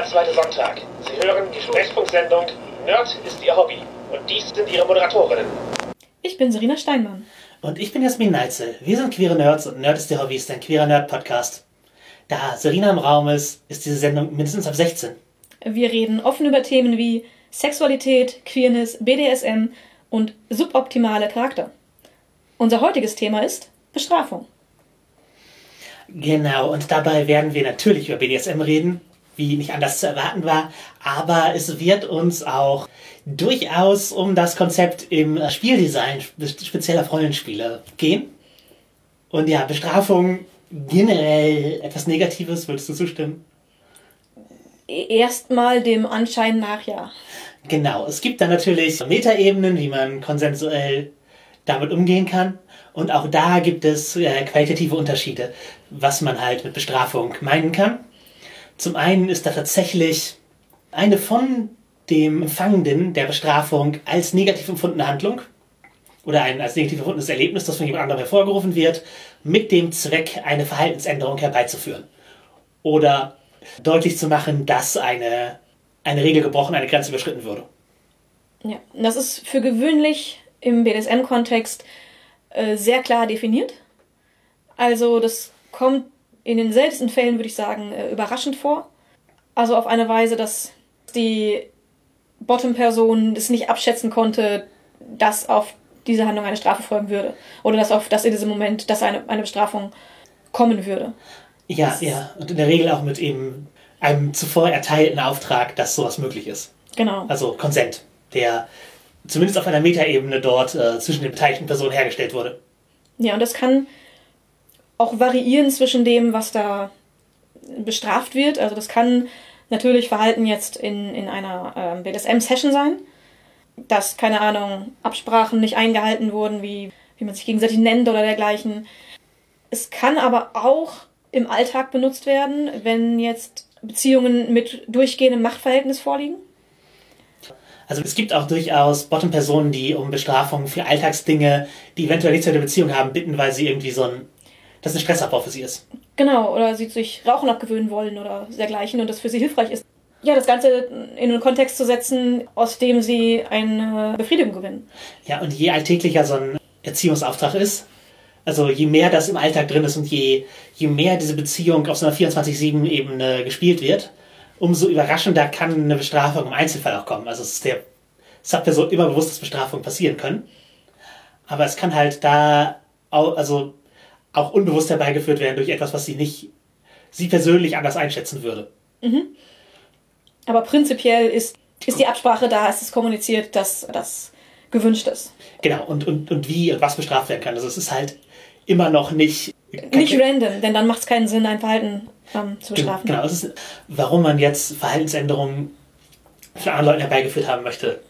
Jeder zweite Sonntag. Sie hören die Sprechfunksendung Nerd ist Ihr Hobby. Und dies sind Ihre Moderatorinnen. Ich bin Serena Steinmann. Und ich bin Jasmin Neitzel. Wir sind queere Nerds und Nerd ist Ihr Hobby ist ein queerer Nerd-Podcast. Da Serena im Raum ist, ist diese Sendung mindestens ab 16. Wir reden offen über Themen wie Sexualität, Queerness, BDSM und suboptimale Charakter. Unser heutiges Thema ist Bestrafung. Genau, und dabei werden wir natürlich über BDSM reden, wie nicht anders zu erwarten war, aber es wird uns auch durchaus um das Konzept im Spieldesign spezieller Rollenspiele gehen. Und ja, Bestrafung generell etwas Negatives, würdest du zustimmen? Erstmal dem Anschein nach, ja. Genau, es gibt dann natürlich Metaebenen, wie man konsensuell damit umgehen kann. Und auch da gibt es äh, qualitative Unterschiede, was man halt mit Bestrafung meinen kann. Zum einen ist da tatsächlich eine von dem Empfangenden der Bestrafung als negativ empfundene Handlung oder ein als negativ empfundenes Erlebnis, das von jemand anderem hervorgerufen wird, mit dem Zweck, eine Verhaltensänderung herbeizuführen. Oder deutlich zu machen, dass eine, eine Regel gebrochen, eine Grenze überschritten würde. Ja, das ist für gewöhnlich im BDSM-Kontext äh, sehr klar definiert. Also das kommt in den seltensten Fällen, würde ich sagen, äh, überraschend vor. Also auf eine Weise, dass die Bottom-Person es nicht abschätzen konnte, dass auf diese Handlung eine Strafe folgen würde. Oder dass auf dass in diesem Moment, dass eine, eine Bestrafung kommen würde. Ja, das ja. Und in der Regel auch mit eben einem zuvor erteilten Auftrag, dass sowas möglich ist. Genau. Also Konsent, der zumindest auf einer Metaebene dort äh, zwischen den beteiligten Personen hergestellt wurde. Ja, und das kann auch variieren zwischen dem, was da bestraft wird. Also das kann natürlich Verhalten jetzt in, in einer ähm, BDSM-Session sein, dass, keine Ahnung, Absprachen nicht eingehalten wurden, wie, wie man sich gegenseitig nennt oder dergleichen. Es kann aber auch im Alltag benutzt werden, wenn jetzt Beziehungen mit durchgehendem Machtverhältnis vorliegen. Also es gibt auch durchaus Bottom-Personen, die um Bestrafung für Alltagsdinge, die eventuell nichts mit der Beziehung haben, bitten, weil sie irgendwie so ein, das ein Stressabbau für sie ist. Genau, oder sie sich Rauchen abgewöhnen wollen oder dergleichen und das für sie hilfreich ist. Ja, das Ganze in einen Kontext zu setzen, aus dem sie eine Befriedigung gewinnen. Ja, und je alltäglicher so ein Erziehungsauftrag ist, also je mehr das im Alltag drin ist und je, je mehr diese Beziehung auf so einer 24-7-Ebene gespielt wird, umso überraschender kann eine Bestrafung im Einzelfall auch kommen. Also es ist der Subperson immer bewusst, dass Bestrafungen passieren können. Aber es kann halt da auch, also auch unbewusst herbeigeführt werden durch etwas, was sie nicht, sie persönlich anders einschätzen würde. Mhm. Aber prinzipiell ist, ist die Absprache da, ist es kommuniziert, dass das gewünscht ist. Genau, und, und, und wie und was bestraft werden kann. Also es ist halt immer noch nicht. Nicht random, denn dann macht es keinen Sinn, ein Verhalten ähm, zu bestrafen. Genau, das ist, warum man jetzt Verhaltensänderungen von anderen Leuten herbeigeführt haben möchte,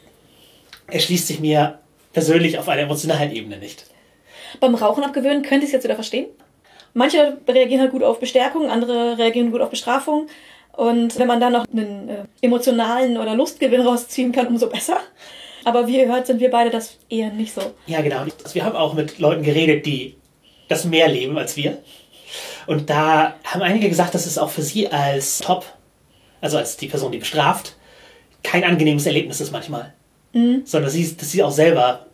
erschließt sich mir persönlich auf einer emotionalen Ebene nicht. Beim Rauchen abgewöhnen könnte ich es jetzt wieder verstehen. Manche reagieren halt gut auf Bestärkung, andere reagieren gut auf Bestrafung. Und wenn man dann noch einen äh, emotionalen oder Lustgewinn rausziehen kann, umso besser. Aber wie ihr hört, sind wir beide das eher nicht so. Ja, genau. Also wir haben auch mit Leuten geredet, die das mehr leben als wir. Und da haben einige gesagt, dass es auch für sie als Top, also als die Person, die bestraft, kein angenehmes Erlebnis ist manchmal. Mhm. Sondern sie, dass sie auch selber,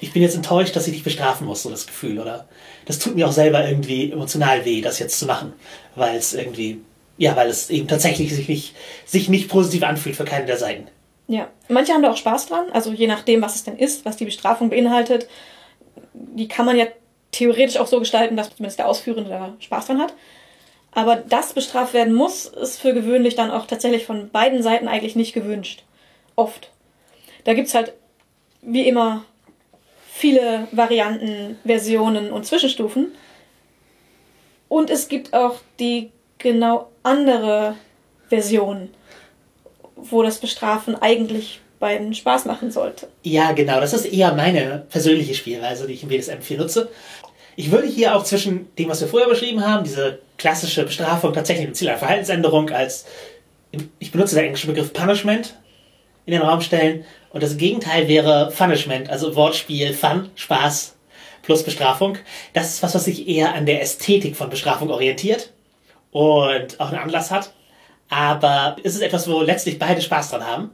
ich bin jetzt enttäuscht, dass ich dich bestrafen muss, so das Gefühl, oder? Das tut mir auch selber irgendwie emotional weh, das jetzt zu machen, weil es irgendwie, ja, weil es eben tatsächlich sich nicht, sich nicht positiv anfühlt für keine der Seiten. Ja, manche haben da auch Spaß dran, also je nachdem, was es denn ist, was die Bestrafung beinhaltet. Die kann man ja theoretisch auch so gestalten, dass zumindest der Ausführende da Spaß dran hat. Aber das bestraft werden muss, ist für gewöhnlich dann auch tatsächlich von beiden Seiten eigentlich nicht gewünscht. Oft. Da gibt's halt, wie immer, viele Varianten, Versionen und Zwischenstufen. Und es gibt auch die genau andere Version, wo das Bestrafen eigentlich beiden Spaß machen sollte. Ja, genau. Das ist eher meine persönliche Spielweise, die ich im BDSM 4 nutze. Ich würde hier auch zwischen dem, was wir vorher beschrieben haben, diese klassische Bestrafung tatsächlich mit Ziel einer Verhaltensänderung als, ich benutze den englischen Begriff Punishment, in den Raum stellen. Und das Gegenteil wäre Punishment, also Wortspiel, Fun, Spaß plus Bestrafung. Das ist was, was sich eher an der Ästhetik von Bestrafung orientiert und auch einen Anlass hat, Aber es ist etwas, wo letztlich beide Spaß dran haben.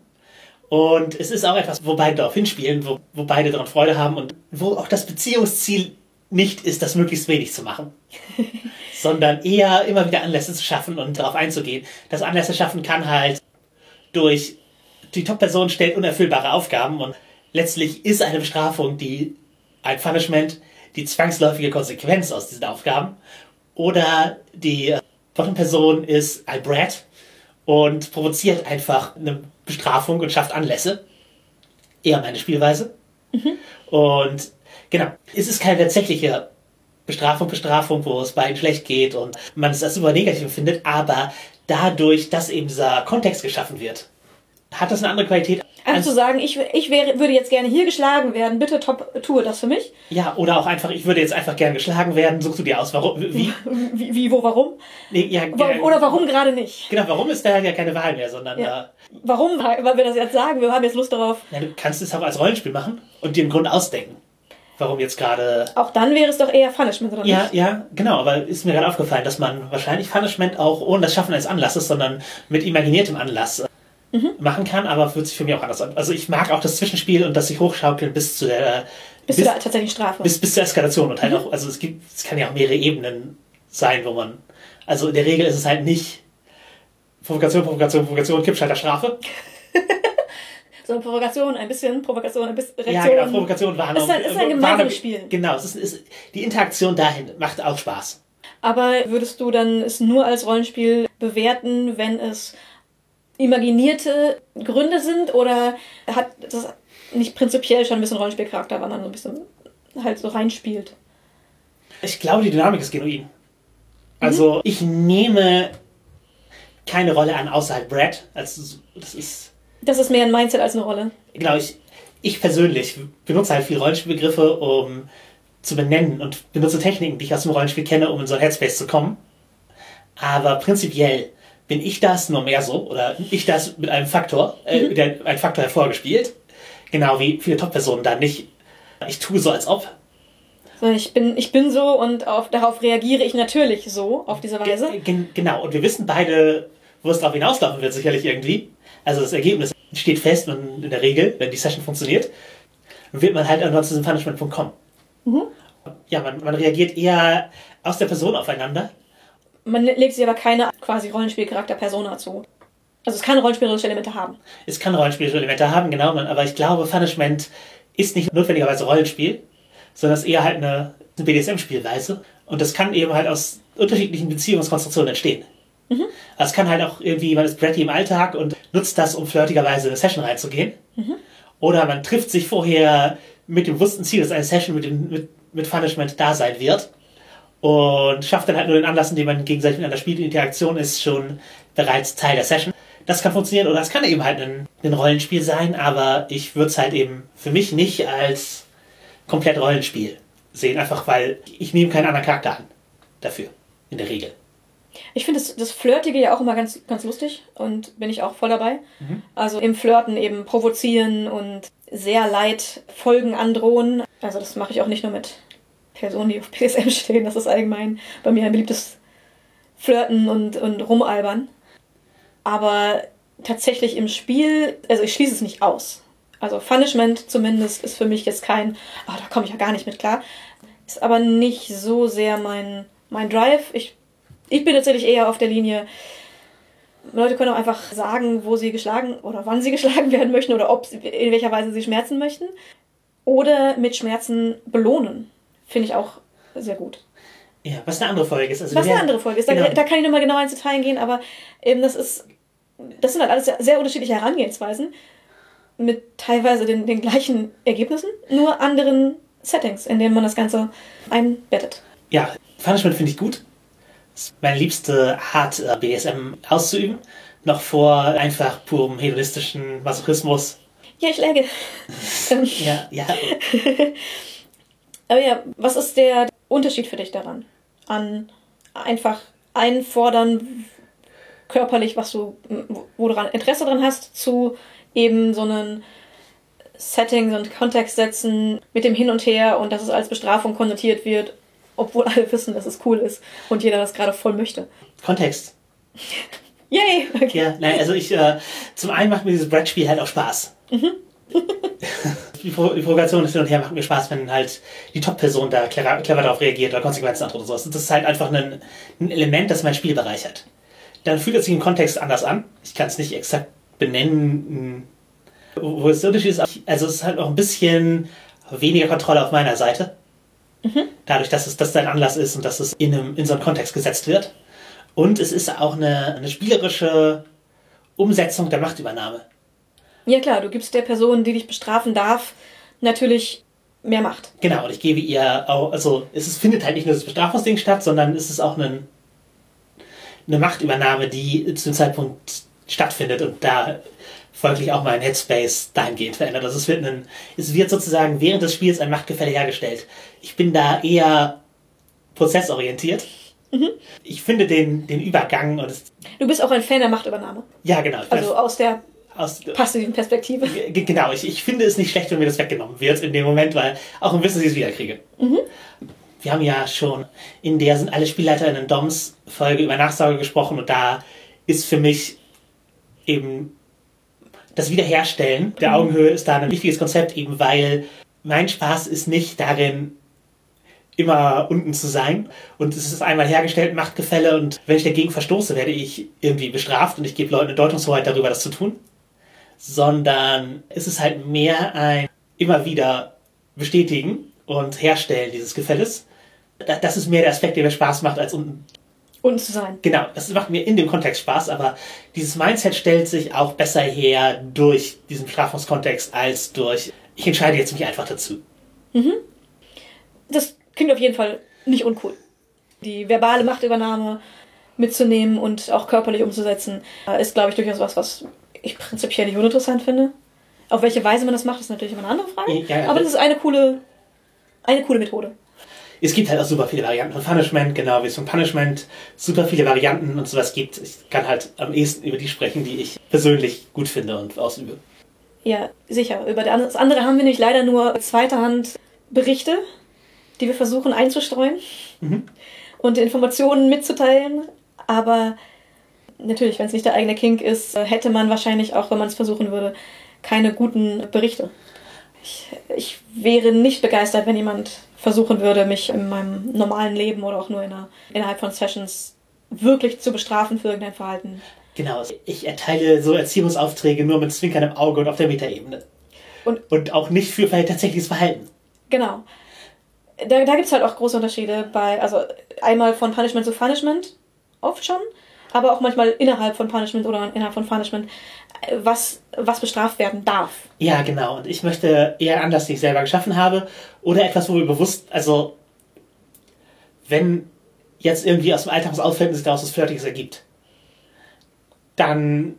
Und es ist auch etwas, wo beide darauf hinspielen, wo, wo beide daran Freude haben und wo auch das Beziehungsziel nicht ist, das möglichst wenig zu machen, sondern eher immer wieder Anlässe zu schaffen und darauf einzugehen. Das Anlässe schaffen kann halt durch die Top-Person stellt unerfüllbare Aufgaben und letztlich ist eine Bestrafung die ein Punishment die zwangsläufige Konsequenz aus diesen Aufgaben oder die Bottom-Person ist ein Brat und provoziert einfach eine Bestrafung und schafft Anlässe. Eher meine Spielweise. Mhm. Und genau, es ist keine tatsächliche Bestrafung, Bestrafung, wo es beiden schlecht geht und man es als super negativ findet, aber dadurch, dass eben dieser Kontext geschaffen wird, hat das eine andere Qualität. Also zu sagen, ich, ich wäre, würde jetzt gerne hier geschlagen werden, bitte top, tue das für mich. Ja, oder auch einfach, ich würde jetzt einfach gerne geschlagen werden, suchst du dir aus, warum, wie? wie, wie wo, warum? Nee, ja, oder warum gerade nicht? Genau, warum ist da ja keine Wahl mehr, sondern ja. Äh, warum? Weil wir das jetzt sagen, wir haben jetzt Lust darauf. Ja, du kannst es auch als Rollenspiel machen und dir im Grunde ausdenken. Warum jetzt gerade. Auch dann wäre es doch eher Punishment, oder ja, nicht? Ja, ja, genau, aber ist mir gerade aufgefallen, dass man wahrscheinlich Punishment auch ohne das Schaffen eines Anlasses, sondern mit imaginiertem Anlass mhm. machen kann, aber fühlt sich für mich auch anders an. Also ich mag auch das Zwischenspiel und das sich hochschaukeln bis zu der bis, bis zu der tatsächlichen Strafe. Bis, bis zur Eskalation und halt mhm. auch, also es gibt, es kann ja auch mehrere Ebenen sein, wo man, also in der Regel ist es halt nicht Provokation, Provokation, Provokation, Kippschalter, Strafe. so eine Provokation, ein bisschen Provokation, ein bisschen Reaktion. Ja, genau, Provokation, Warnung. Es ist ein, ist ein gemeinsames Spiel. Genau, es ist, ist, die Interaktion dahin macht auch Spaß. Aber würdest du dann es nur als Rollenspiel bewerten, wenn es imaginierte Gründe sind oder hat das nicht prinzipiell schon ein bisschen Rollenspielcharakter, weil man so ein bisschen halt so reinspielt? Ich glaube, die Dynamik ist genuin. Also mhm. ich nehme keine Rolle an außerhalb Brad. Also das ist. Das ist mehr ein Mindset als eine Rolle. Genau, ich, ich persönlich benutze halt viele Rollenspielbegriffe, um zu benennen und benutze Techniken, die ich aus dem Rollenspiel kenne, um in so ein Headspace zu kommen. Aber prinzipiell bin ich das nur mehr so oder ich das mit einem Faktor, äh, mhm. der, ein Faktor hervorgespielt. Genau wie viele Top-Personen dann nicht. Ich tue so, als ob. Ich bin, ich bin so und auf, darauf reagiere ich natürlich so, auf diese Weise. Ge genau, und wir wissen beide, wo es darauf hinauslaufen wird, sicherlich irgendwie. Also das Ergebnis steht fest und in der Regel, wenn die Session funktioniert, wird man halt irgendwann zu diesem Punishment-Punkt kommen. Mhm. Ja, man, man reagiert eher aus der Person aufeinander man legt sich aber keine quasi Rollenspielcharakter-Persona zu. Also es kann rollenspielerische Elemente haben. Es kann rollenspielerische Elemente haben, genau. Aber ich glaube, Punishment ist nicht notwendigerweise Rollenspiel, sondern es ist eher halt eine, eine BDSM-Spielweise. Und das kann eben halt aus unterschiedlichen Beziehungskonstruktionen entstehen. Mhm. Also es kann halt auch irgendwie, man ist Bratty im Alltag und nutzt das, um flirtigerweise in eine Session reinzugehen. Mhm. Oder man trifft sich vorher mit dem bewussten Ziel, dass eine Session mit, dem, mit, mit Punishment da sein wird und schafft dann halt nur den Anlass, indem man gegenseitig miteinander spielt. Die Interaktion ist schon bereits Teil der Session. Das kann funktionieren oder es kann eben halt ein, ein Rollenspiel sein, aber ich würde es halt eben für mich nicht als komplett Rollenspiel sehen, einfach weil ich nehme keinen anderen Charakter an dafür, in der Regel. Ich finde das, das Flirtige ja auch immer ganz, ganz lustig und bin ich auch voll dabei. Mhm. Also im Flirten eben provozieren und sehr leid Folgen androhen. Also das mache ich auch nicht nur mit Personen, die auf PSM stehen. Das ist allgemein bei mir ein beliebtes Flirten und, und Rumalbern. Aber tatsächlich im Spiel, also ich schließe es nicht aus. Also Punishment zumindest ist für mich jetzt kein, oh, da komme ich ja gar nicht mit klar. Ist aber nicht so sehr mein, mein Drive. Ich, ich bin tatsächlich eher auf der Linie, Leute können auch einfach sagen, wo sie geschlagen oder wann sie geschlagen werden möchten oder ob in welcher Weise sie schmerzen möchten. Oder mit Schmerzen belohnen finde ich auch sehr gut. Ja, was eine andere Folge ist. Also was eine andere Folge ist. Da, genau. da kann ich nochmal genau ins Detail gehen, aber eben das ist, das sind halt alles sehr, sehr unterschiedliche Herangehensweisen mit teilweise den, den gleichen Ergebnissen, nur anderen Settings, in denen man das Ganze einbettet. Ja, Punishment finde ich gut. Das ist meine liebste Art, äh, BSM auszuüben. Noch vor einfach purem hedonistischen Masochismus. Ja, ich läge. ja, ja. Aber ja, was ist der Unterschied für dich daran? An einfach einfordern, körperlich, was du, wo du Interesse dran hast, zu eben so einen Settings und Kontext setzen mit dem Hin und Her und dass es als Bestrafung konnotiert wird, obwohl alle wissen, dass es cool ist und jeder das gerade voll möchte. Kontext. Yay! Okay. Ja, nein, also ich, äh, zum einen macht mir dieses Brettspiel halt auch Spaß. Pro die Provokation ist hin und her macht mir Spaß, wenn halt die Top-Person da clever, clever darauf reagiert oder Konsequenzen hat oder sowas. Das ist halt einfach ein, ein Element, das mein Spiel bereichert. Dann fühlt es sich im Kontext anders an. Ich kann es nicht exakt benennen, wo es der Unterschied ist. Also es ist halt auch ein bisschen weniger Kontrolle auf meiner Seite. Dadurch, dass es das dein Anlass ist und dass es in, einem, in so einen Kontext gesetzt wird. Und es ist auch eine, eine spielerische Umsetzung der Machtübernahme. Ja klar, du gibst der Person, die dich bestrafen darf, natürlich mehr Macht. Genau, und ich gebe ihr auch, also es ist, findet halt nicht nur das Bestrafungsding statt, sondern es ist auch ein, eine Machtübernahme, die zu dem Zeitpunkt stattfindet und da folglich auch mein Headspace dahingehend verändert. Also es wird, ein, es wird sozusagen während des Spiels ein Machtgefälle hergestellt. Ich bin da eher prozessorientiert. Ich finde den, den Übergang und es, Du bist auch ein Fan der Machtübernahme. ja genau, Also aus der aus, passiven Perspektive. Genau, ich, ich finde es nicht schlecht, wenn mir das weggenommen wird in dem Moment, weil auch im Wissen, dass ich es wiederkriege. Wir haben ja schon in der sind alle SpielleiterInnen Doms Folge über Nachsorge gesprochen und da ist für mich eben das Wiederherstellen der Augenhöhe ist da ein wichtiges Konzept, eben weil mein Spaß ist nicht darin, immer unten zu sein. Und es ist einmal hergestellt, Machtgefälle und wenn ich dagegen verstoße, werde ich irgendwie bestraft und ich gebe Leuten eine Deutungshoheit darüber, das zu tun. Sondern es ist halt mehr ein immer wieder bestätigen und herstellen dieses Gefälles. Da- Das ist mehr der Aspekt, der mir Spaß macht, als unten Unten zu sein. Genau, das macht mir in dem Kontext Spaß, aber dieses Mindset stellt sich auch besser her durch diesen Strafungskontext als durch, ich entscheide jetzt mich einfach dazu. Das klingt auf jeden Fall nicht uncool. Die verbale Machtübernahme mitzunehmen und auch körperlich umzusetzen, äh, ist, glaube ich, durchaus was, was ich prinzipiell nicht uninteressant finde. Auf welche Weise man das macht, ist natürlich immer eine andere Frage. Ja, ja, aber das- ist eine coole, eine coole Methode. Es gibt halt auch super viele Varianten von Punishment, genau wie es von Punishment super viele Varianten und sowas gibt. Ich kann halt am ehesten über die sprechen, die ich persönlich gut finde und ausübe. Ja, sicher. Über das andere haben wir nämlich leider nur zweiter Hand Berichte, die wir versuchen einzustreuen und Informationen mitzuteilen. Aber natürlich, wenn es nicht der eigene Kink ist, äh, hätte man wahrscheinlich auch, wenn man es versuchen würde, keine guten Berichte. Ich, ich wäre nicht begeistert, wenn jemand versuchen würde, mich in meinem normalen Leben oder auch nur in einer, innerhalb von Sessions wirklich zu bestrafen für irgendein Verhalten. Genau, ich erteile so Erziehungsaufträge nur mit zwinkerndem Auge und auf der Metaebene. Und- und auch nicht für tatsächliches Verhalten. Genau. Da, da gibt es halt auch große Unterschiede bei, also einmal von Punishment zu Punishment, oft schon, aber auch manchmal innerhalb von Punishment oder innerhalb von Punishment, äh, was, was bestraft werden darf. Ja, genau. Und ich möchte eher Anlass, den ich selber geschaffen habe, oder etwas, wo wir bewusst, also wenn jetzt irgendwie aus dem Alltag was auffällt und sich daraus was Flirtiges ergibt, dann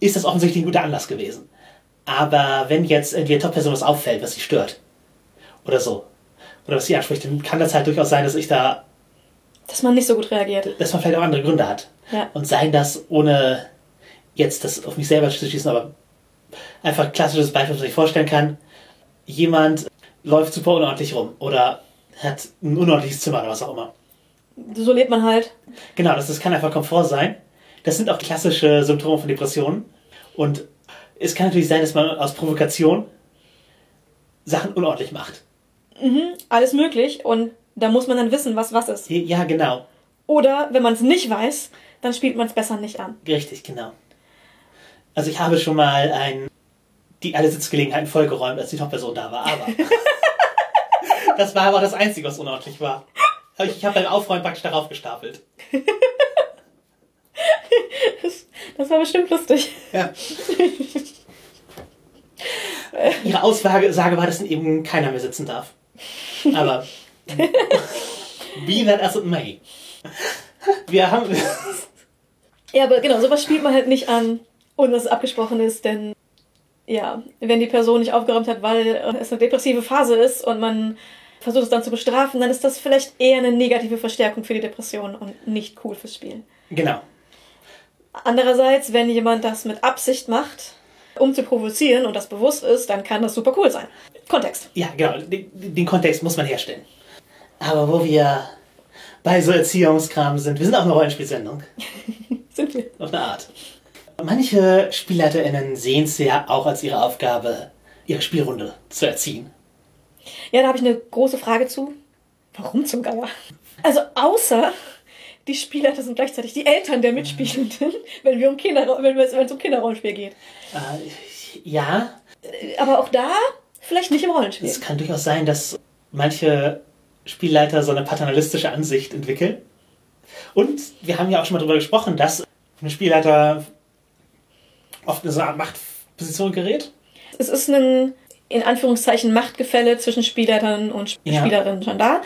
ist das offensichtlich ein guter Anlass gewesen. Aber wenn jetzt irgendwie eine Top-Person was auffällt, was sie stört, oder so, oder was sie anspricht, dann kann das halt durchaus sein, dass ich da, Dass man nicht so gut reagiert. dass man vielleicht auch andere Gründe hat. Ja. Und seien das ohne jetzt das auf mich selber zu schießen, aber einfach ein klassisches Beispiel, was ich vorstellen kann. Jemand läuft super unordentlich rum oder hat ein unordentliches Zimmer oder was auch immer. So lebt man halt. Genau, das, das kann einfach Komfort sein. Das sind auch klassische Symptome von Depressionen. Und es kann natürlich sein, dass man aus Provokation Sachen unordentlich macht. Alles möglich und da muss man dann wissen, was was ist. Ja, genau. Oder wenn man es nicht weiß, dann spielt man es besser nicht an. Richtig, genau. Also ich habe schon mal ein, die alle Sitzgelegenheiten vollgeräumt, als die Top-Person da war, aber das war aber das Einzige, was unordentlich war. Ich, habe beim Aufräumen praktisch darauf gestapelt. Das war bestimmt lustig. Ja. Ihre Aussage Sage war, dass eben keiner mehr sitzen darf. Aber be that as it may. Wir haben Ja, aber genau, sowas spielt man halt nicht an, ohne dass es abgesprochen ist, denn ja, wenn die Person nicht aufgeräumt hat, weil es eine depressive Phase ist und man versucht es dann zu bestrafen, dann ist das vielleicht eher eine negative Verstärkung für die Depression und nicht cool fürs Spiel. genau. Andererseits, wenn jemand das mit Absicht macht, um zu provozieren und das bewusst ist, dann kann das super cool sein. Kontext. Ja, genau. Den, den Kontext muss man herstellen. Aber wo wir bei so Erziehungskram sind, wir sind auch eine Rollenspielsendung. Sind wir. Auf eine Art. Manche SpielleiterInnen sehen es ja auch als ihre Aufgabe, ihre Spielrunde zu erziehen. Ja, da habe ich eine große Frage zu. Warum zum Geier? Also außer die Spielleiter sind gleichzeitig die Eltern der Mitspielenden, wenn, wir um Kinder, wenn, es um Kinderrollenspiel geht. Äh, ja, Aber auch da vielleicht nicht im Rollenspiel. es kann durchaus sein, dass manche Spielleiter so eine paternalistische Ansicht entwickeln. Und wir haben ja auch schon mal darüber gesprochen, dass ein Spielleiter oft in so eine Art Machtposition gerät. Es ist ein, in Anführungszeichen, Machtgefälle zwischen Spielleitern und Sp- Ja. Spielerinnen schon da.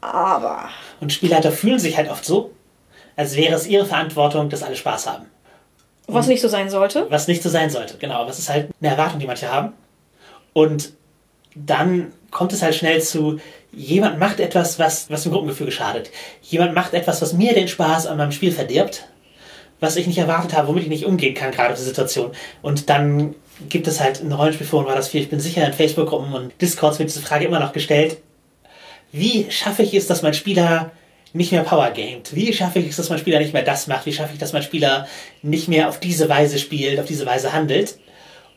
Aber Und Spielleiter fühlen sich halt oft so, als wäre es ihre Verantwortung, dass alle Spaß haben. was nicht so sein sollte. Was nicht so sein sollte, genau. Aber es ist halt eine Erwartung, die manche haben. Und dann kommt es halt schnell zu, jemand macht etwas, was, was dem Gruppengefüge schadet. Jemand macht etwas, was mir den Spaß an meinem Spiel verdirbt, was ich nicht erwartet habe, womit ich nicht umgehen kann, gerade auf die Situation. Und dann gibt es halt in Rollenspielforen war das viel, ich bin sicher in Facebook-Gruppen und Discords wird diese Frage immer noch gestellt. Wie schaffe ich es, dass mein Spieler nicht mehr Power gamet? Wie schaffe ich es, dass mein Spieler nicht mehr das macht? Wie schaffe ich, dass mein Spieler nicht mehr auf diese Weise spielt, auf diese Weise handelt?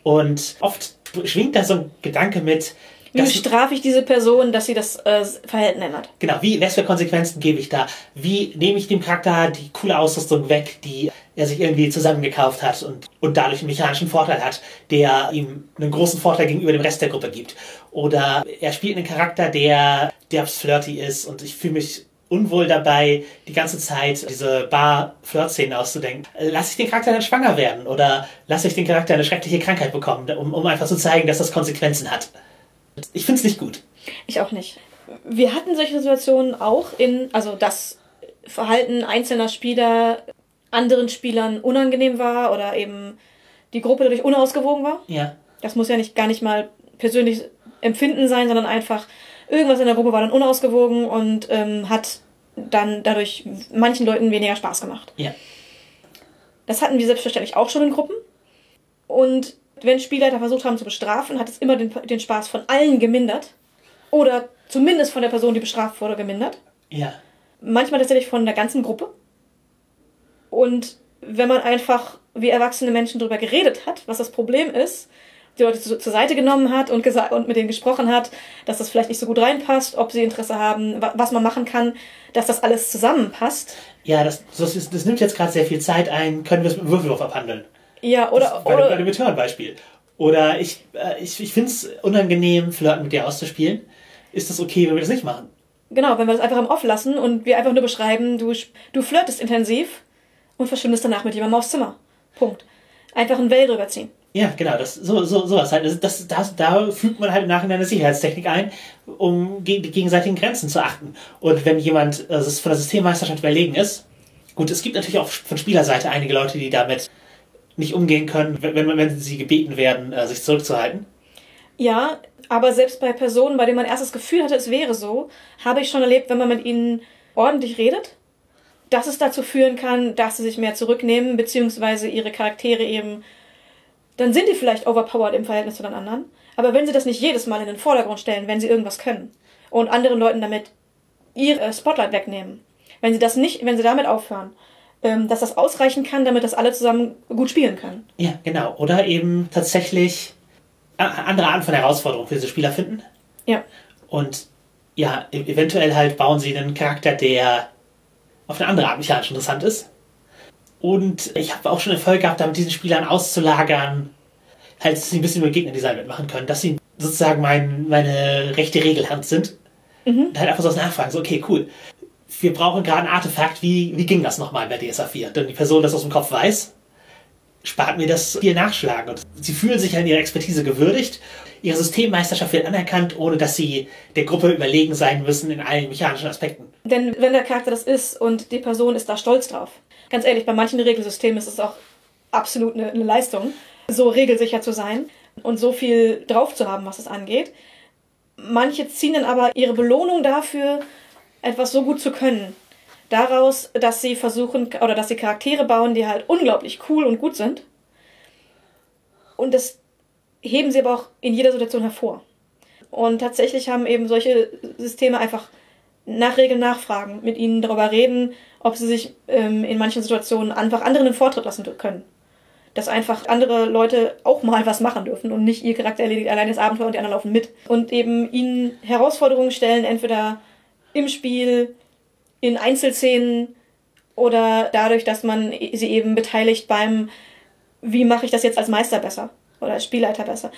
Und oft schwingt da so ein Gedanke mit, Wie strafe ich diese Person, dass sie das äh, Verhalten ändert? genau, wie, was für Konsequenzen gebe ich da? Wie nehme ich dem Charakter die coole Ausrüstung weg, die er sich irgendwie zusammengekauft hat und, und dadurch einen mechanischen Vorteil hat, der ihm einen großen Vorteil gegenüber dem Rest der Gruppe gibt? Oder er spielt einen Charakter, der, der flirty ist und ich fühle mich unwohl dabei, die ganze Zeit diese Bar-Flirt-Szenen auszudenken. Äh, Lass ich den Charakter dann schwanger werden oder lasse ich den Charakter eine schreckliche Krankheit bekommen, um, um einfach zu zeigen, dass das Konsequenzen hat? Ich finde es nicht gut. Ich auch nicht. Wir hatten solche Situationen auch in, also das Verhalten einzelner Spieler anderen Spielern unangenehm war oder eben die Gruppe dadurch unausgewogen war. Ja. Das muss ja nicht gar nicht mal persönlich Empfinden sein, sondern einfach irgendwas in der Gruppe war dann unausgewogen und ähm, hat dann dadurch manchen Leuten weniger Spaß gemacht. Ja. Das hatten wir selbstverständlich auch schon in Gruppen. Und wenn Spielleiter versucht haben zu bestrafen, hat es immer den, den Spaß von allen gemindert. Oder zumindest von der Person, die bestraft wurde, gemindert. Ja. Manchmal tatsächlich von der ganzen Gruppe. Und wenn man einfach wie erwachsene Menschen darüber geredet hat, was das Problem ist, die Leute zu, zur Seite genommen hat und, gesagt, und mit denen gesprochen hat, dass das vielleicht nicht so gut reinpasst, ob sie Interesse haben, wa was man machen kann, dass das alles zusammenpasst. Ja, das, das, das nimmt jetzt gerade sehr viel Zeit ein. Können wir es mit Würfelwurf abhandeln? Ja, oder, bei, dem- bei oder dem Return-Beispiel. Oder ich, äh, ich, ich finde es unangenehm, Flirten mit dir auszuspielen. Ist das okay, wenn wir das nicht machen? genau, wenn wir das einfach im Off lassen und wir einfach nur beschreiben, du, du flirtest intensiv und verschwindest danach mit jemandem aufs Zimmer. Punkt. Einfach ein Well rüberziehen. Ja, genau, das, so, so, sowas halt. Das, das, das, da fügt man halt im Nachhinein eine Sicherheitstechnik ein, um gegen die gegenseitigen Grenzen zu achten. Und wenn jemand äh, von der Systemmeisterschaft überlegen ist, gut, es gibt natürlich auch von Spielerseite einige Leute, die damit nicht umgehen können, wenn, wenn, sie gebeten werden, äh, sich zurückzuhalten. Ja, aber selbst bei Personen, bei denen man erst das Gefühl hatte, es wäre so, habe ich schon erlebt, wenn man mit ihnen ordentlich redet, dass es dazu führen kann, dass sie sich mehr zurücknehmen, beziehungsweise ihre Charaktere eben, dann sind die vielleicht overpowered im Verhältnis zu den anderen. Aber wenn sie das nicht jedes Mal in den Vordergrund stellen, wenn sie irgendwas können und anderen Leuten damit ihr Spotlight wegnehmen, wenn sie das nicht, wenn sie damit aufhören, dass das ausreichen kann, damit das alle zusammen gut spielen können. Ja, genau. Oder eben tatsächlich a- andere Arten von Herausforderungen für diese Spieler finden. Ja. Und ja, e- eventuell halt bauen sie einen Charakter, der auf eine andere Art mechanisch interessant ist. Und ich habe auch schon Erfolg gehabt, da mit diesen Spielern auszulagern, halt, dass sie ein bisschen über Gegnerdesign mitmachen können, dass sie sozusagen mein, meine rechte Regelhand sind. Und halt einfach so nachfragen, so, okay, cool. Wir brauchen gerade ein Artefakt, wie, wie ging das nochmal bei DSA 4? Denn die Person das aus dem Kopf weiß, spart mir das viel Nachschlagen. Und sie fühlen sich an ihrer Expertise gewürdigt. Ihre Systemmeisterschaft wird anerkannt, ohne dass sie der Gruppe überlegen sein müssen in allen mechanischen Aspekten. Denn wenn der Charakter das ist und die Person ist da stolz drauf. Ganz ehrlich, bei manchen Regelsystemen ist es auch absolut eine, eine Leistung, so regelsicher zu sein und so viel drauf zu haben, was es angeht. Manche ziehen dann aber ihre Belohnung dafür, etwas so gut zu können, daraus, dass sie versuchen oder dass sie Charaktere bauen, die halt unglaublich cool und gut sind. Und das heben sie aber auch in jeder Situation hervor. Und tatsächlich haben eben solche Systeme einfach nach Regeln nachfragen, mit ihnen darüber reden, ob sie sich ähm, in manchen Situationen einfach anderen den Vortritt lassen können. Dass einfach andere Leute auch mal was machen dürfen und nicht ihr Charakter erledigt allein das Abenteuer und die anderen laufen mit. Und eben ihnen Herausforderungen stellen, entweder im Spiel, in Einzelszenen oder dadurch, dass man sie eben beteiligt beim, wie mache ich das jetzt als Meister besser oder als Spielleiter besser.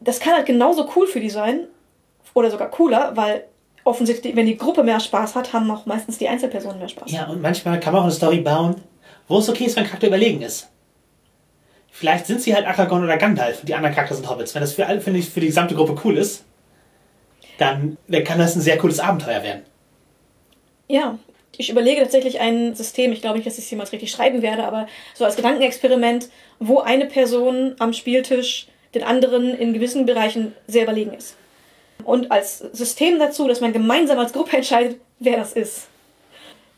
Das kann halt genauso cool für die sein oder sogar cooler, weil offensichtlich, wenn die Gruppe mehr Spaß hat, haben auch meistens die Einzelpersonen mehr Spaß. Ja, und manchmal kann man auch eine Story bauen, wo es okay ist, wenn Charakter überlegen ist. Vielleicht sind sie halt Aragorn oder Gandalf und die anderen Charakter sind Hobbits. Wenn das für, finde ich, für die gesamte Gruppe cool ist, dann kann das ein sehr cooles Abenteuer werden. Ja, ich überlege tatsächlich ein System, ich glaube nicht, dass ich es jemals richtig schreiben werde, aber so als Gedankenexperiment, wo eine Person am Spieltisch den anderen in gewissen Bereichen sehr überlegen ist. Und als System dazu, dass man gemeinsam als Gruppe entscheidet, wer das ist.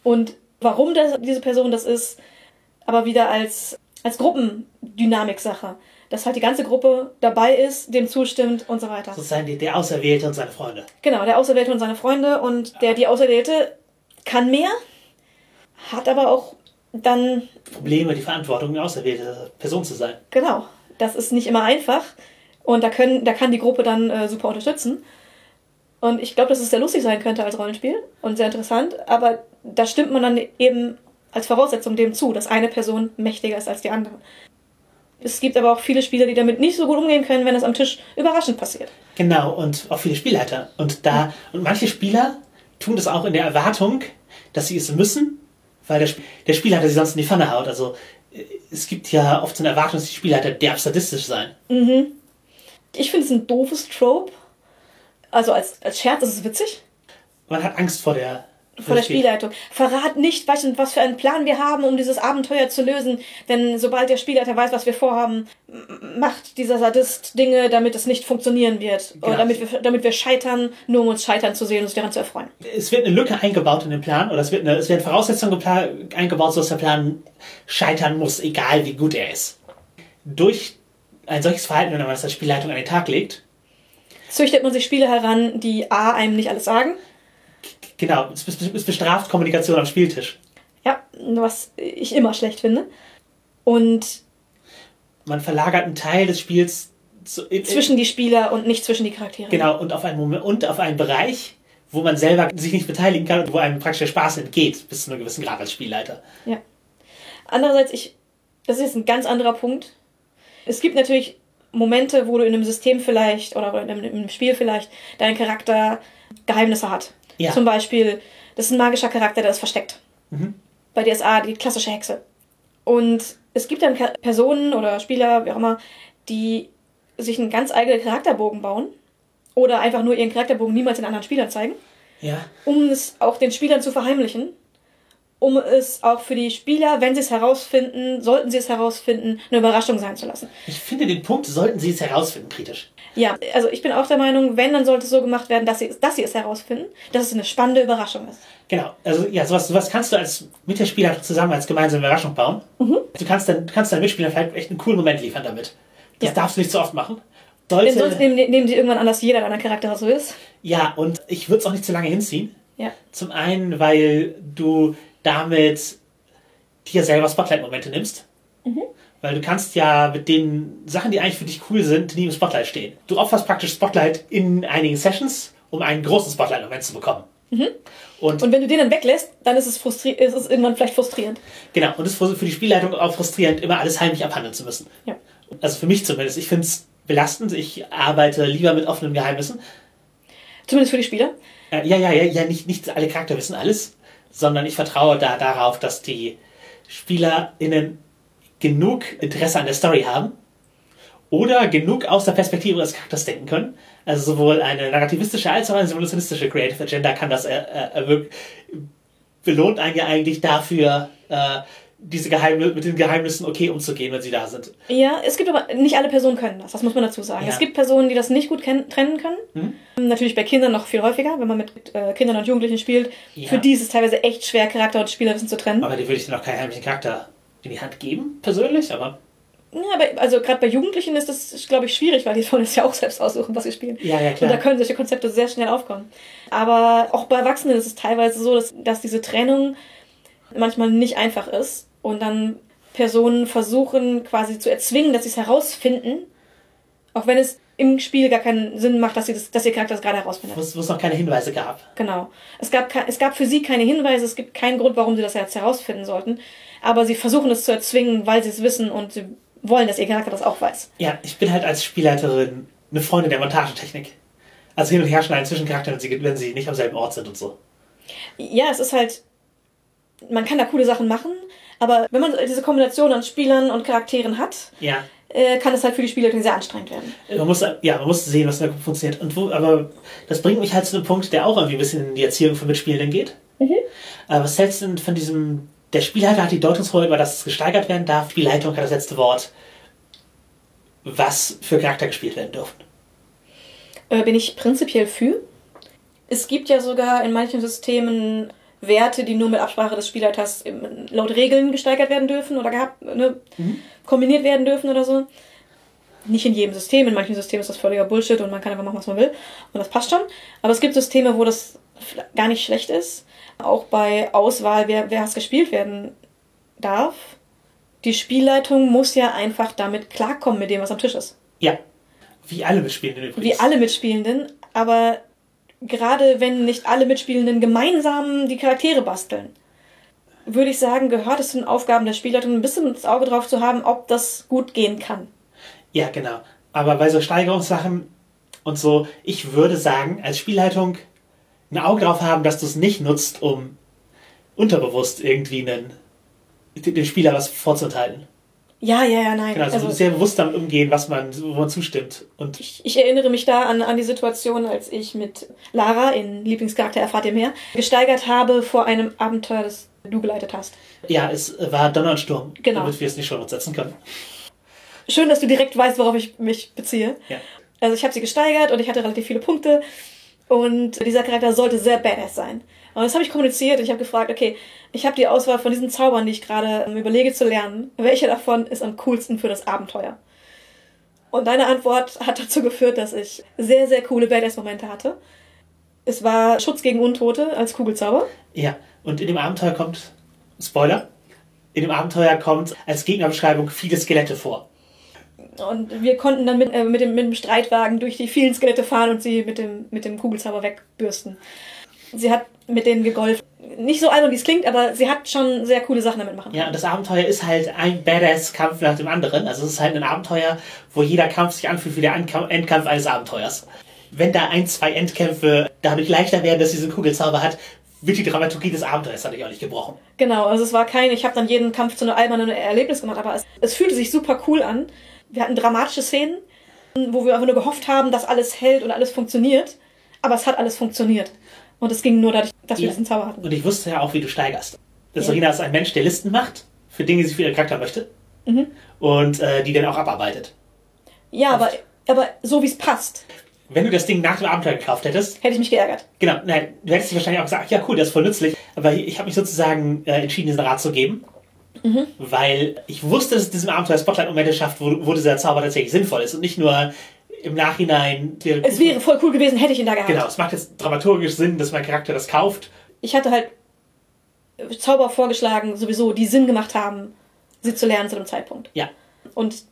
Und warum das, diese Person das ist, aber wieder als, als Gruppendynamik-Sache. Dass halt die ganze Gruppe dabei ist, dem zustimmt und so weiter. Sozusagen die, der Auserwählte und seine Freunde. Genau, der Auserwählte und seine Freunde. Und der, die Auserwählte kann mehr, hat aber auch dann. Probleme, die Verantwortung, eine auserwählte Person zu sein. Genau. Das ist nicht immer einfach. Und da, können, da kann die Gruppe dann äh, super unterstützen. Und ich glaube, dass es sehr lustig sein könnte als Rollenspiel und sehr interessant. Aber da stimmt man dann eben als Voraussetzung dem zu, dass eine Person mächtiger ist als die andere. Es gibt aber auch viele Spieler, die damit nicht so gut umgehen können, wenn es am Tisch überraschend passiert. Genau, und auch viele Spielleiter. Und da, und manche Spieler tun das auch in der Erwartung, dass sie es müssen, weil der, der Spielleiter sie sonst in die Pfanne haut. Also es gibt ja oft so eine Erwartung, dass die Spielleiter derb sadistisch sein. Mhm. Ich finde es ein doofes Trope. Also als, als Scherz ist es witzig. Man hat Angst vor der vor der Spielleitung. Verrat nicht, was für einen Plan wir haben, um dieses Abenteuer zu lösen. Denn sobald der Spielleiter weiß, was wir vorhaben, macht dieser Sadist Dinge, damit es nicht funktionieren wird. Genau. Oder damit wir, damit wir scheitern, nur um uns scheitern zu sehen und uns daran zu erfreuen. Es wird eine Lücke eingebaut in den Plan, oder es, wird eine, es werden Voraussetzungen eingebaut, sodass der Plan scheitern muss, egal wie gut er ist. Durch ein solches Verhalten, wenn man das als Spielleitung an den Tag legt, züchtet man sich Spiele heran, die A, einem nicht alles sagen Genau, es bestraft Kommunikation am Spieltisch. Ja, was ich immer schlecht finde. Und man verlagert einen Teil des Spiels zu, in, zwischen die Spieler und nicht zwischen die Charaktere. Genau, und auf einen Moment und auf einen Bereich, wo man selber sich nicht beteiligen kann und wo einem praktisch der Spaß entgeht, bis zu einem gewissen Grad als Spielleiter. Ja. Andererseits, ich, das ist jetzt ein ganz anderer Punkt. Es gibt natürlich Momente, wo du in einem System vielleicht oder in einem, in einem Spiel vielleicht deinen Charakter Geheimnisse hat. Ja. Zum Beispiel, das ist ein magischer Charakter, der ist versteckt. Mhm. Bei DSA die klassische Hexe. Und es gibt dann Personen oder Spieler, wie auch immer, die sich einen ganz eigenen Charakterbogen bauen oder einfach nur ihren Charakterbogen niemals den anderen Spielern zeigen. Ja. Um es auch den Spielern zu verheimlichen um es auch für die Spieler, wenn sie es herausfinden, sollten sie es herausfinden, eine Überraschung sein zu lassen. Ich finde den Punkt, sollten sie es herausfinden, kritisch. Ja, also ich bin auch der Meinung, wenn, dann sollte es so gemacht werden, dass sie, dass sie es herausfinden, dass es eine spannende Überraschung ist. Genau, also ja, sowas, sowas kannst du als Mitspieler zusammen als gemeinsame Überraschung bauen. Mhm. Du kannst dann, kannst deinen Mitspielern vielleicht echt einen coolen Moment liefern damit. Das ja. darfst du nicht so oft machen. Sollte, Denn sonst nehmen, nehmen sie irgendwann an, dass jeder deiner Charaktere so ist. Ja, und ich würde es auch nicht zu lange hinziehen. Ja. Zum einen, weil du damit dir selber Spotlight-Momente nimmst. Mhm. Weil du kannst ja mit den Sachen, die eigentlich für dich cool sind, nie im Spotlight stehen. Du opferst praktisch Spotlight in einigen Sessions, um einen großen Spotlight-Moment zu bekommen. Mhm. Und, und wenn du den dann weglässt, dann ist es, frustri ist es irgendwann vielleicht frustrierend. Genau, und es ist für die Spielleitung auch frustrierend, immer alles heimlich abhandeln zu müssen. Ja. Also für mich zumindest. Ich finde es belastend. Ich arbeite lieber mit offenen Geheimnissen. Zumindest für die Spieler? Äh, ja, ja, ja, ja, nicht, nicht alle Charakter wissen alles sondern ich vertraue da darauf, dass die SpielerInnen genug Interesse an der Story haben oder genug aus der Perspektive des Charakters denken können. Also sowohl eine narrativistische als auch eine symbolistische Creative Agenda kann das äh, äh, belohnt einen ja eigentlich dafür, äh, diese Geheimnisse, mit den Geheimnissen okay umzugehen, wenn sie da sind. Ja, es gibt aber nicht alle Personen können das, das muss man dazu sagen. Ja. Es gibt Personen, die das nicht gut trennen können. Hm? Natürlich bei Kindern noch viel häufiger, wenn man mit äh, Kindern und Jugendlichen spielt. Ja. Für die ist es teilweise echt schwer, Charakter und Spielerwissen zu trennen. Aber die würde ich dann auch keinen heimlichen Charakter in die Hand geben, persönlich, aber. Ja, aber also gerade bei Jugendlichen ist das, glaube ich, schwierig, weil die wollen es ja auch selbst aussuchen, was sie spielen. Ja, ja, Und klar. da können solche Konzepte sehr schnell aufkommen. Aber auch bei Erwachsenen ist es teilweise so, dass, dass diese Trennung manchmal nicht einfach ist und dann Personen versuchen quasi zu erzwingen, dass sie es herausfinden, auch wenn es im Spiel gar keinen Sinn macht, dass, sie das, dass ihr Charakter das gerade herausfindet. Wo es noch keine Hinweise gab. Genau. Es gab, es gab für sie keine Hinweise, es gibt keinen Grund, warum sie das jetzt herausfinden sollten. Aber sie versuchen es zu erzwingen, weil sie es wissen und sie wollen, dass ihr Charakter das auch weiß. Ja, ich bin halt als Spielleiterin eine Freundin der Montagetechnik. Also hin und her schneiden zwischen Charakteren, wenn sie nicht am selben Ort sind und so. Ja, es ist halt, man kann da coole Sachen machen, aber wenn man diese Kombination an Spielern und Charakteren hat, Ja. äh, kann es halt für die Spielerin sehr anstrengend werden. Man muss, ja, man muss sehen, was Gruppe funktioniert. Und wo, aber das bringt mich halt zu einem Punkt, der auch irgendwie ein bisschen in die Erziehung von Mitspielenden geht. Aber was hältst du denn von diesem, der Spielleiter hat die Deutungsrolle, über das es gesteigert werden darf. Die Spielleitung hat das letzte Wort, was für Charakter gespielt werden dürfen. Äh, bin ich prinzipiell für. Es gibt ja sogar in manchen Systemen Werte, die nur mit Absprache des Spielleiters laut Regeln gesteigert werden dürfen oder gehabt, ne, kombiniert werden dürfen oder so. Nicht in jedem System, in manchen Systemen ist das völliger Bullshit und man kann einfach machen, was man will. Und das passt schon. Aber es gibt Systeme, wo das gar nicht schlecht ist. Auch bei Auswahl, wer, wer es gespielt werden darf. Die Spielleitung muss ja einfach damit klarkommen mit dem, was am Tisch ist Ja. Wie alle Mitspielenden übrigens. wie alle Mitspielenden, aber gerade wenn nicht alle Mitspielenden gemeinsam die Charaktere basteln, würde ich sagen, gehört es zu den Aufgaben der Spielleitung, ein bisschen das Auge drauf zu haben, ob das gut gehen kann. Ja, genau. Aber bei so Steigerungssachen und so, ich würde sagen, als Spielleitung ein Auge drauf haben, dass du es nicht nutzt, um unterbewusst irgendwie einen, dem Spieler was vorzuenthalten. Ja, ja, ja, nein. Genau, also, also, sehr bewusst damit umgehen, was man, wo man zustimmt. Und ich, ich erinnere mich da an, an die Situation, als ich mit Lara in Lieblingscharakter erfahrt ihr mehr, gesteigert habe vor einem Abenteuer, das du geleitet hast. ja, es war Donner und Sturm, Genau. damit wir es nicht schon setzen können. Schön, dass du direkt weißt, worauf ich mich beziehe. Ja. Also ich habe sie gesteigert und ich hatte relativ viele Punkte und dieser Charakter sollte sehr badass sein. Und das habe ich kommuniziert und ich habe gefragt, okay, ich habe die Auswahl von diesen Zaubern, die ich gerade ähm, überlege zu lernen. Welcher davon ist am coolsten für das Abenteuer? Und deine Antwort hat dazu geführt, dass ich sehr, sehr coole Badass-Momente hatte. Es war Schutz gegen Untote als Kugelzauber. Ja, und in dem Abenteuer kommt, Spoiler, in dem Abenteuer kommt als Gegnerbeschreibung viele Skelette vor. Und wir konnten dann mit, äh, mit, dem, mit dem Streitwagen durch die vielen Skelette fahren und sie mit dem, mit dem Kugelzauber wegbürsten. Sie hat mit denen gegolft. Nicht so albern, wie es klingt, aber sie hat schon sehr coole Sachen damit machen. Ja, und das Abenteuer ist halt ein Badass-Kampf nach dem anderen. Also es ist halt ein Abenteuer, wo jeder Kampf sich anfühlt wie der Endkampf eines Abenteuers. Wenn da ein, zwei Endkämpfe dadurch leichter werden, dass sie diesen Kugelzauber hat, wird die Dramaturgie des Abenteuers natürlich auch nicht gebrochen. Genau, also es war kein, ich habe dann jeden Kampf zu einem albernen Erlebnis gemacht, aber es, es fühlte sich super cool an. Wir hatten dramatische Szenen, wo wir einfach nur gehofft haben, dass alles hält und alles funktioniert. Aber es hat alles funktioniert. Und es ging nur dadurch, dass wir Ja. diesen Zauber hatten. Und ich wusste ja auch, wie du steigerst. Ja. Serena ist ein Mensch, der Listen macht, für Dinge, die sie für ihren Charakter möchte. Und äh, die dann auch abarbeitet. Ja, aber, aber so wie es passt, Wenn du das Ding nach dem Abenteuer gekauft hättest, hätte ich mich geärgert. Genau, nein, du hättest dich wahrscheinlich auch gesagt, ja cool, das ist voll nützlich. Aber ich habe mich sozusagen äh, entschieden, diesen Rat zu geben. Weil ich wusste, dass es diesem Abenteuer Spotlight-Momente schafft, wo, wo dieser Zauber tatsächlich sinnvoll ist und nicht nur im Nachhinein. Es wäre voll cool gewesen, hätte ich ihn da gehabt. Genau, es macht jetzt dramaturgisch Sinn, dass mein Charakter das kauft. Ich hatte halt Zauber vorgeschlagen, sowieso, die Sinn gemacht haben, sie zu lernen zu dem Zeitpunkt. Ja. Und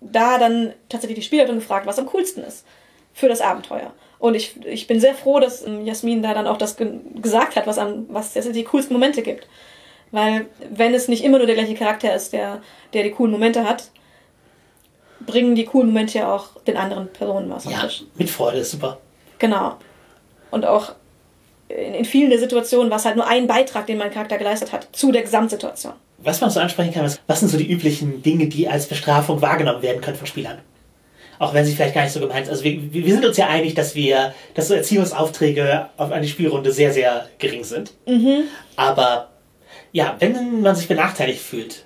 da dann tatsächlich die Spielerin gefragt, was am coolsten ist für das Abenteuer. Und ich, ich bin sehr froh, dass ähm, Jasmin da dann auch das ge gesagt hat, was, am, was jetzt die coolsten Momente gibt. Weil wenn es nicht immer nur der gleiche Charakter ist, der, der die coolen Momente hat, bringen die coolen Momente ja auch den anderen Personen was Ja, mit Freude ist super. Genau. Und auch in, in vielen der Situationen war es halt nur ein Beitrag, den mein Charakter geleistet hat, zu der Gesamtsituation. Was man so ansprechen kann, ist, was sind so die üblichen Dinge, die als Bestrafung wahrgenommen werden können von Spielern? Auch wenn sie vielleicht gar nicht so gemeint sind. Also wir, wir sind uns ja einig, dass wir, dass so Erziehungsaufträge auf eine Spielrunde sehr, sehr gering sind. Aber ja, wenn man sich benachteiligt fühlt,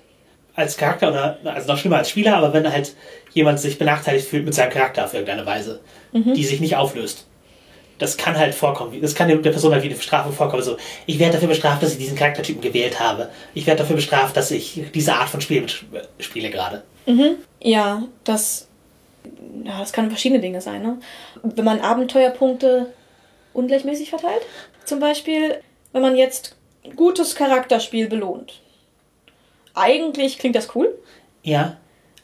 als Charakter oder, also noch schlimmer als Spieler, aber wenn halt jemand sich benachteiligt fühlt mit seinem Charakter auf irgendeine Weise, die sich nicht auflöst, das kann halt vorkommen. Das kann der Person halt wie eine Bestrafung vorkommen. So, ich werde dafür bestraft, dass ich diesen Charaktertypen gewählt habe. Ich werde dafür bestraft, dass ich diese Art von Spiel spiele gerade. Mhm. Ja, das, ja, das kann verschiedene Dinge sein. Ne? Wenn man Abenteuerpunkte ungleichmäßig verteilt, zum Beispiel, wenn man jetzt gutes Charakterspiel belohnt. Eigentlich klingt das cool. Ja.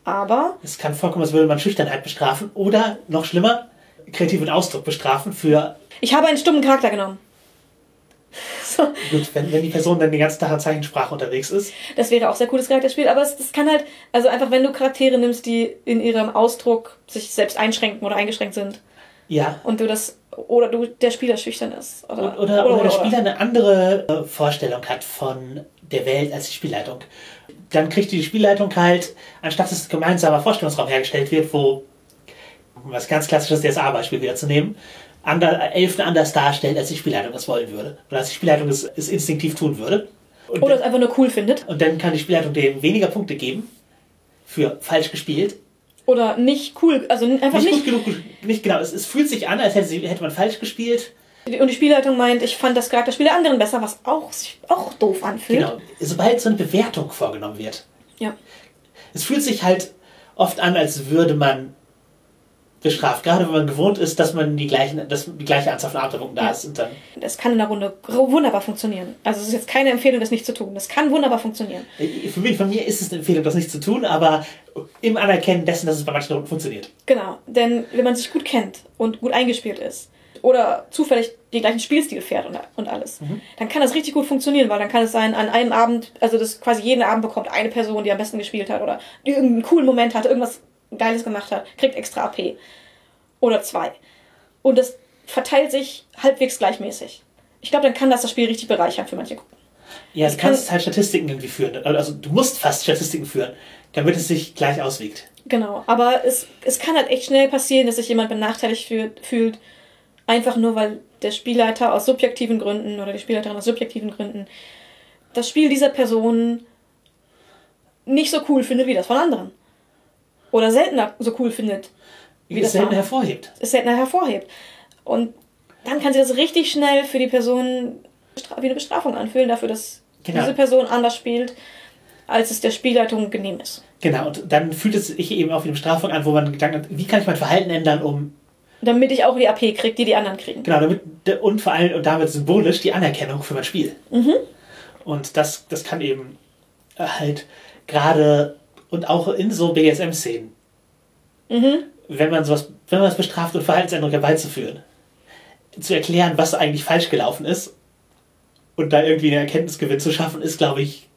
Aber. Es kann vorkommen, als würde man Schüchternheit bestrafen oder noch schlimmer, kreativen Ausdruck bestrafen für. Ich habe einen stummen Charakter genommen. So. Gut, wenn, wenn die Person dann die ganze Tag in Zeichensprache unterwegs ist. Das wäre auch sehr cooles Charakterspiel, aber es, das kann halt, also einfach, wenn du Charaktere nimmst, die in ihrem Ausdruck sich selbst einschränken oder eingeschränkt sind. Ja. Und du das, oder du, der Spieler schüchtern ist. Oder, oder, oder, oder, oder der Spieler eine andere äh, Vorstellung hat von der Welt als die Spielleitung. Dann kriegt die Spielleitung halt, anstatt dass ein gemeinsamer Vorstellungsraum hergestellt wird, wo was ganz klassisches DSA-Beispiel wieder zu nehmen, ander, Elfen anders darstellt, als die Spielleitung das wollen würde. Oder als die Spielleitung es, es instinktiv tun würde. Und Oder es einfach nur cool findet. Und dann kann die Spielleitung dem weniger Punkte geben für falsch gespielt. Oder nicht cool, also einfach nicht. Nicht gut genug, nicht genau. Es, es fühlt sich an, als hätte, sie, hätte man falsch gespielt. Und die Spielleitung meint, ich fand das Charakterspiel der anderen besser, was auch sich auch doof anfühlt. Genau. Sobald so eine Bewertung vorgenommen wird. Ja. Es fühlt sich halt oft an, als würde man bestraft. Gerade wenn man gewohnt ist, dass man die, gleichen, dass die gleiche Anzahl von Abtreibungen da ja. ist. Und dann das kann in der Runde wunderbar funktionieren. Also es ist jetzt keine Empfehlung, das nicht zu tun. Das kann wunderbar funktionieren. Äh, für mich, von mir ist es eine Empfehlung, das nicht zu tun, aber im Anerkennen dessen, dass es bei manchen Runden funktioniert. Genau, denn wenn man sich gut kennt und gut eingespielt ist oder zufällig den gleichen Spielstil fährt und, und alles, mhm. dann kann das richtig gut funktionieren, weil dann kann es sein, an einem Abend, also das quasi jeden Abend bekommt eine Person, die am besten gespielt hat oder irgendeinen coolen Moment hatte, irgendwas Geiles gemacht hat, kriegt extra AP. Oder zwei. Und das verteilt sich halbwegs gleichmäßig. Ich glaube, dann kann das das Spiel richtig bereichern für manche Gruppen. Ja, du kannst halt Statistiken irgendwie führen. Also du musst fast Statistiken führen, damit es sich gleich auswiegt. Genau, aber es, es kann halt echt schnell passieren, dass sich jemand benachteiligt fühlt, einfach nur weil der Spielleiter aus subjektiven Gründen oder die Spielleiterin aus subjektiven Gründen das Spiel dieser Person nicht so cool findet wie das von anderen oder seltener so cool findet. Wie es seltener hervorhebt. Es seltener hervorhebt. Und dann kann sich das richtig schnell für die Person wie eine Bestrafung anfühlen, dafür, dass genau. diese Person anders spielt, als es der Spielleitung genehm ist. Genau, und dann fühlt es sich eben auch wie eine Bestrafung an, wo man gedacht hat, wie kann ich mein Verhalten ändern, um. Damit ich auch die AP kriege, die die anderen kriegen. Genau, damit, und vor allem und damit symbolisch die Anerkennung für mein Spiel. Mhm. Und das, das kann eben halt gerade und auch in so BSM-Szenen Mhm. Wenn man sowas, wenn man es bestraft und Verhaltensänderungen herbeizuführen, zu erklären, was eigentlich falsch gelaufen ist und da irgendwie einen Erkenntnisgewinn zu schaffen, ist, glaube ich,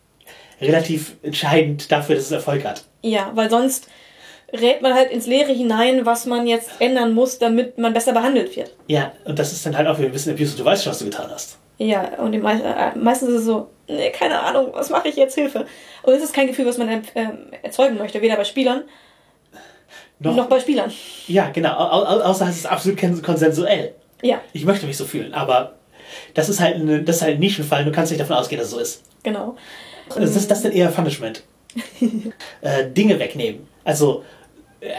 relativ entscheidend dafür, dass es Erfolg hat. Ja, weil sonst rät man halt ins Leere hinein, was man jetzt ändern muss, damit man besser behandelt wird. Ja, und das ist dann halt auch wieder ein bisschen Abuse du weißt schon, was du getan hast. Ja, und die äh, meistens ist es so, nee, keine Ahnung, was mache ich jetzt, Hilfe. Und es ist kein Gefühl, was man äh, erzeugen möchte, weder bei Spielern noch, noch bei Spielern. Ja, genau. Au, außer es ist absolut konsensuell. Ja. Ich möchte mich so fühlen, aber das ist halt, eine, das ist halt ein Nischenfall. Du kannst nicht davon ausgehen, dass es so ist. Genau. Das ist das denn eher Punishment. äh, Dinge wegnehmen. Also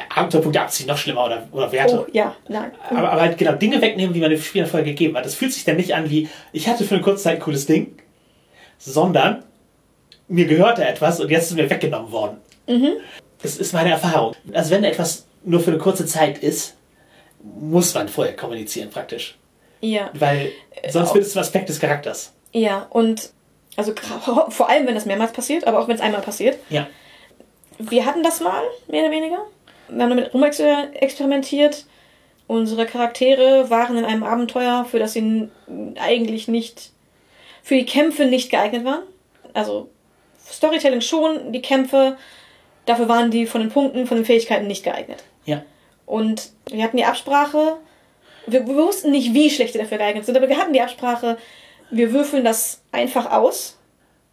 Abenteuerpunkte abziehen, noch schlimmer oder, oder Werte. Oh, ja, nein. Aber, aber halt genau Dinge wegnehmen, die man dem Spieler vorher gegeben hat. Das fühlt sich dann nicht an wie, ich hatte für eine kurze Zeit ein cooles Ding, sondern mir gehörte etwas und jetzt ist mir weggenommen worden. Mhm. Das ist meine Erfahrung. Also wenn etwas nur für eine kurze Zeit ist, muss man vorher kommunizieren praktisch. Ja. Weil sonst wird es zum Aspekt des Charakters. Ja, und also vor allem, wenn das mehrmals passiert, aber auch wenn es einmal passiert. Ja. Wir hatten das mal, mehr oder weniger. Wir haben damit rumexperimentiert. Unsere Charaktere waren in einem Abenteuer, für das sie eigentlich nicht, für die Kämpfe nicht geeignet waren. Also Storytelling schon, die Kämpfe Dafür waren die von den Punkten, von den Fähigkeiten nicht geeignet. Ja. Und wir hatten die Absprache, wir, wir wussten nicht, wie schlecht die dafür geeignet sind, aber wir hatten die Absprache, wir würfeln das einfach aus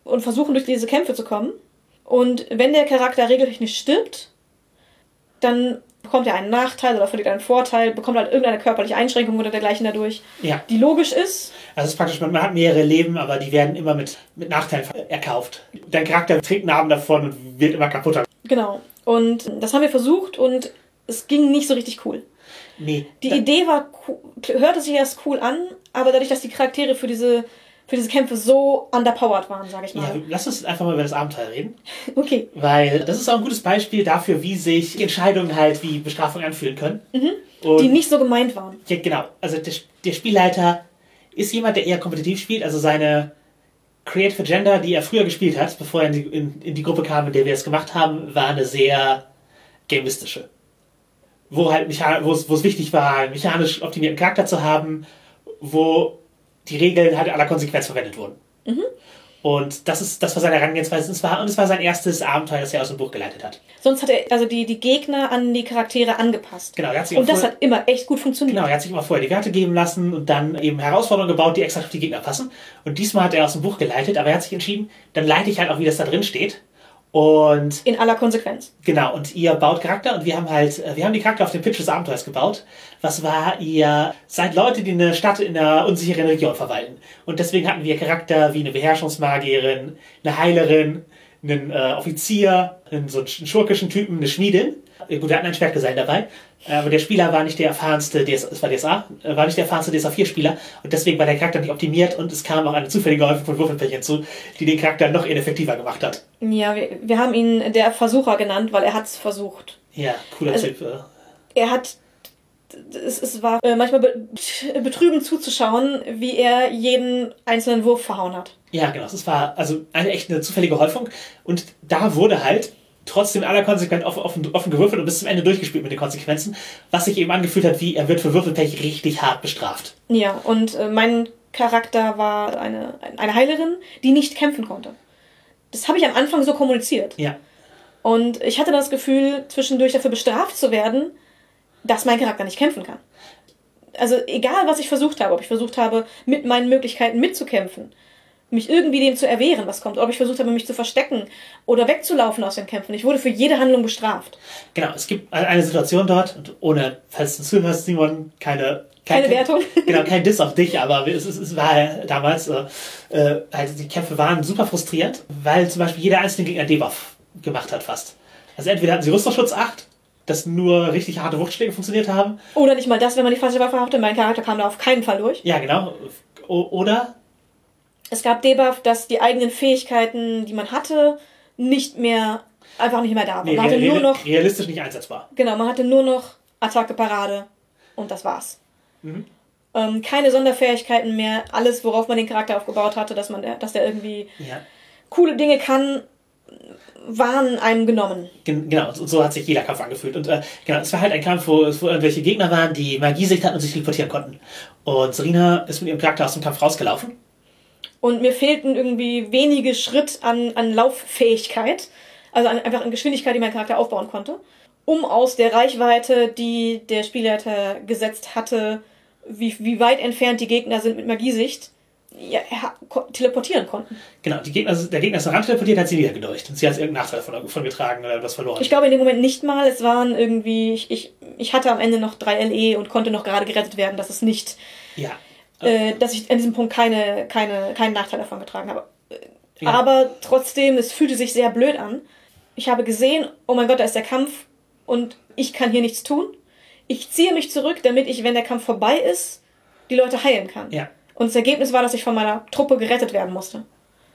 und versuchen durch diese Kämpfe zu kommen. Und wenn der Charakter regeltechnisch stirbt, dann bekommt er einen Nachteil oder verliert einen Vorteil, bekommt halt irgendeine körperliche Einschränkung oder dergleichen dadurch, ja. die logisch ist. Also es ist praktisch, man hat mehrere Leben, aber die werden immer mit, mit Nachteilen erkauft. Dein Charakter trägt Narben davon und wird immer kaputter. Genau. Und das haben wir versucht und es ging nicht so richtig cool. Nee. Die Idee war, hörte sich erst cool an, aber dadurch, dass die Charaktere für diese, für diese Kämpfe so underpowered waren, sage ich Ja, mal. lass uns einfach mal über das Abenteuer reden. Okay. Weil das ist auch ein gutes Beispiel dafür, wie sich Entscheidungen halt wie Bestrafung anfühlen können. Und Die nicht so gemeint waren. Ja, genau. Also der, der Spielleiter ist jemand, der eher kompetitiv spielt. Also seine Creative Agenda, die er früher gespielt hat, bevor er in die, in, in die Gruppe kam, in der wir es gemacht haben, war eine sehr gamistische. Wo halt wo es wichtig war, einen mechanisch optimierten Charakter zu haben, wo die Regeln halt aller Konsequenz verwendet wurden. Und das ist, das war seine Herangehensweise. Und es war, und es war sein erstes Abenteuer, das er aus dem Buch geleitet hat. Sonst hat er also die, die Gegner an die Charaktere angepasst. Genau, er hat sich Und das hat immer echt gut funktioniert. Genau, er hat sich immer vorher die Werte geben lassen und dann eben Herausforderungen gebaut, die extra auf die Gegner passen. Und diesmal hat er aus dem Buch geleitet, aber er hat sich entschieden, dann leite ich halt auch, wie das da drin steht. Und In aller Konsequenz. genau, und ihr baut Charakter und wir haben halt, äh, wir haben die Charakter auf den Pitch des Abenteuers gebaut. Was war, ihr seid Leute, die eine Stadt in einer unsicheren Region verwalten. Und deswegen hatten wir Charakter wie eine Beherrschungsmagierin, eine Heilerin, einen äh, Offizier, einen so einen schurkischen Typen, eine Schmiedin. Äh, Gut, wir hatten ein Schwertgesellen dabei, aber der Spieler war nicht der erfahrenste, DS, es war DSA, äh, war nicht der erfahrenste DSA-4-Spieler und deswegen war der Charakter nicht optimiert und es kam auch eine zufällige Häufung von Würfelpärchen zu, die den Charakter noch ineffektiver gemacht hat. Ja, wir, wir haben ihn der Versucher genannt, weil er hat es versucht. Ja, cooler Also- Typ. Äh. Er hat. Es, es war äh, manchmal be betrübend zuzuschauen, wie er jeden einzelnen Wurf verhauen hat. Ja, genau. Es war also eine echt eine zufällige Häufung. Und da wurde halt trotzdem aller konsequent offen, offen, offen gewürfelt und bis zum Ende durchgespielt mit den Konsequenzen, was sich eben angefühlt hat, wie er wird für Würfelpech richtig hart bestraft. Ja, und äh, mein Charakter war eine, eine Heilerin, die nicht kämpfen konnte. Das habe ich am Anfang so kommuniziert. Ja. Und ich hatte das Gefühl, zwischendurch dafür bestraft zu werden, dass mein Charakter nicht kämpfen kann. Also egal, was ich versucht habe, ob ich versucht habe, mit meinen Möglichkeiten mitzukämpfen, mich irgendwie dem zu erwehren, was kommt, ob ich versucht habe, mich zu verstecken oder wegzulaufen aus den Kämpfen. Ich wurde für jede Handlung bestraft. Genau, es gibt eine Situation dort, und ohne, falls du zuhörst, Simon, keine... kein- Keine Wertung. Genau, kein Diss auf dich, aber es, es, es war ja damals, äh, also die Kämpfe waren super frustrierend, weil zum Beispiel jeder einzelne Gegner Debuff gemacht hat fast. Also entweder hatten sie Rüstungsschutz 8, dass nur richtig harte Wuchtschläge funktioniert haben, Oder nicht mal das, wenn man die falsche Waffe hatte. Mein Charakter kam da auf keinen Fall durch. Ja, genau. O oder Es gab Debuff, dass die eigenen Fähigkeiten, die man hatte, nicht mehr, einfach nicht mehr da waren. nee, man hatte nur noch, realistisch nicht einsetzbar. genau, man hatte nur noch Attacke, Parade und das war's. Mhm. Ähm, keine Sonderfähigkeiten mehr, alles, worauf man den Charakter aufgebaut hatte, dass man, der- dass der irgendwie Ja. coole Dinge kann, waren einem genommen. Gen genau, und so hat sich jeder Kampf angefühlt. Und äh, genau, es war halt ein Kampf, wo, es- wo irgendwelche Gegner waren, die Magiesicht hatten und sich teleportieren konnten. Und Serena ist mit ihrem Charakter aus dem Kampf rausgelaufen. Und mir fehlten irgendwie wenige Schritt an, an Lauffähigkeit, also an, einfach an Geschwindigkeit, die mein Charakter aufbauen konnte, um aus der Reichweite, die der Spielleiter gesetzt hatte, wie, wie weit entfernt die Gegner sind mit Magiesicht, ja, teleportieren konnten. Genau, die Gegner, der Gegner ist ran teleportiert, hat sie niedergedeucht. Und sie hat irgendeinen Nachteil von, von getragen oder etwas verloren. Ich glaube in dem Moment nicht mal, es waren irgendwie, ich, ich, ich hatte am Ende noch drei LE und konnte noch gerade gerettet werden, dass es nicht, ja. Äh, dass ich an diesem Punkt keine, keine, keinen Nachteil davon getragen habe. Ja. Aber trotzdem, es fühlte sich sehr blöd an. Ich habe gesehen, oh mein Gott, da ist der Kampf und ich kann hier nichts tun. Ich ziehe mich zurück, damit ich, wenn der Kampf vorbei ist, die Leute heilen kann. Ja. Und das Ergebnis war, dass ich von meiner Truppe gerettet werden musste.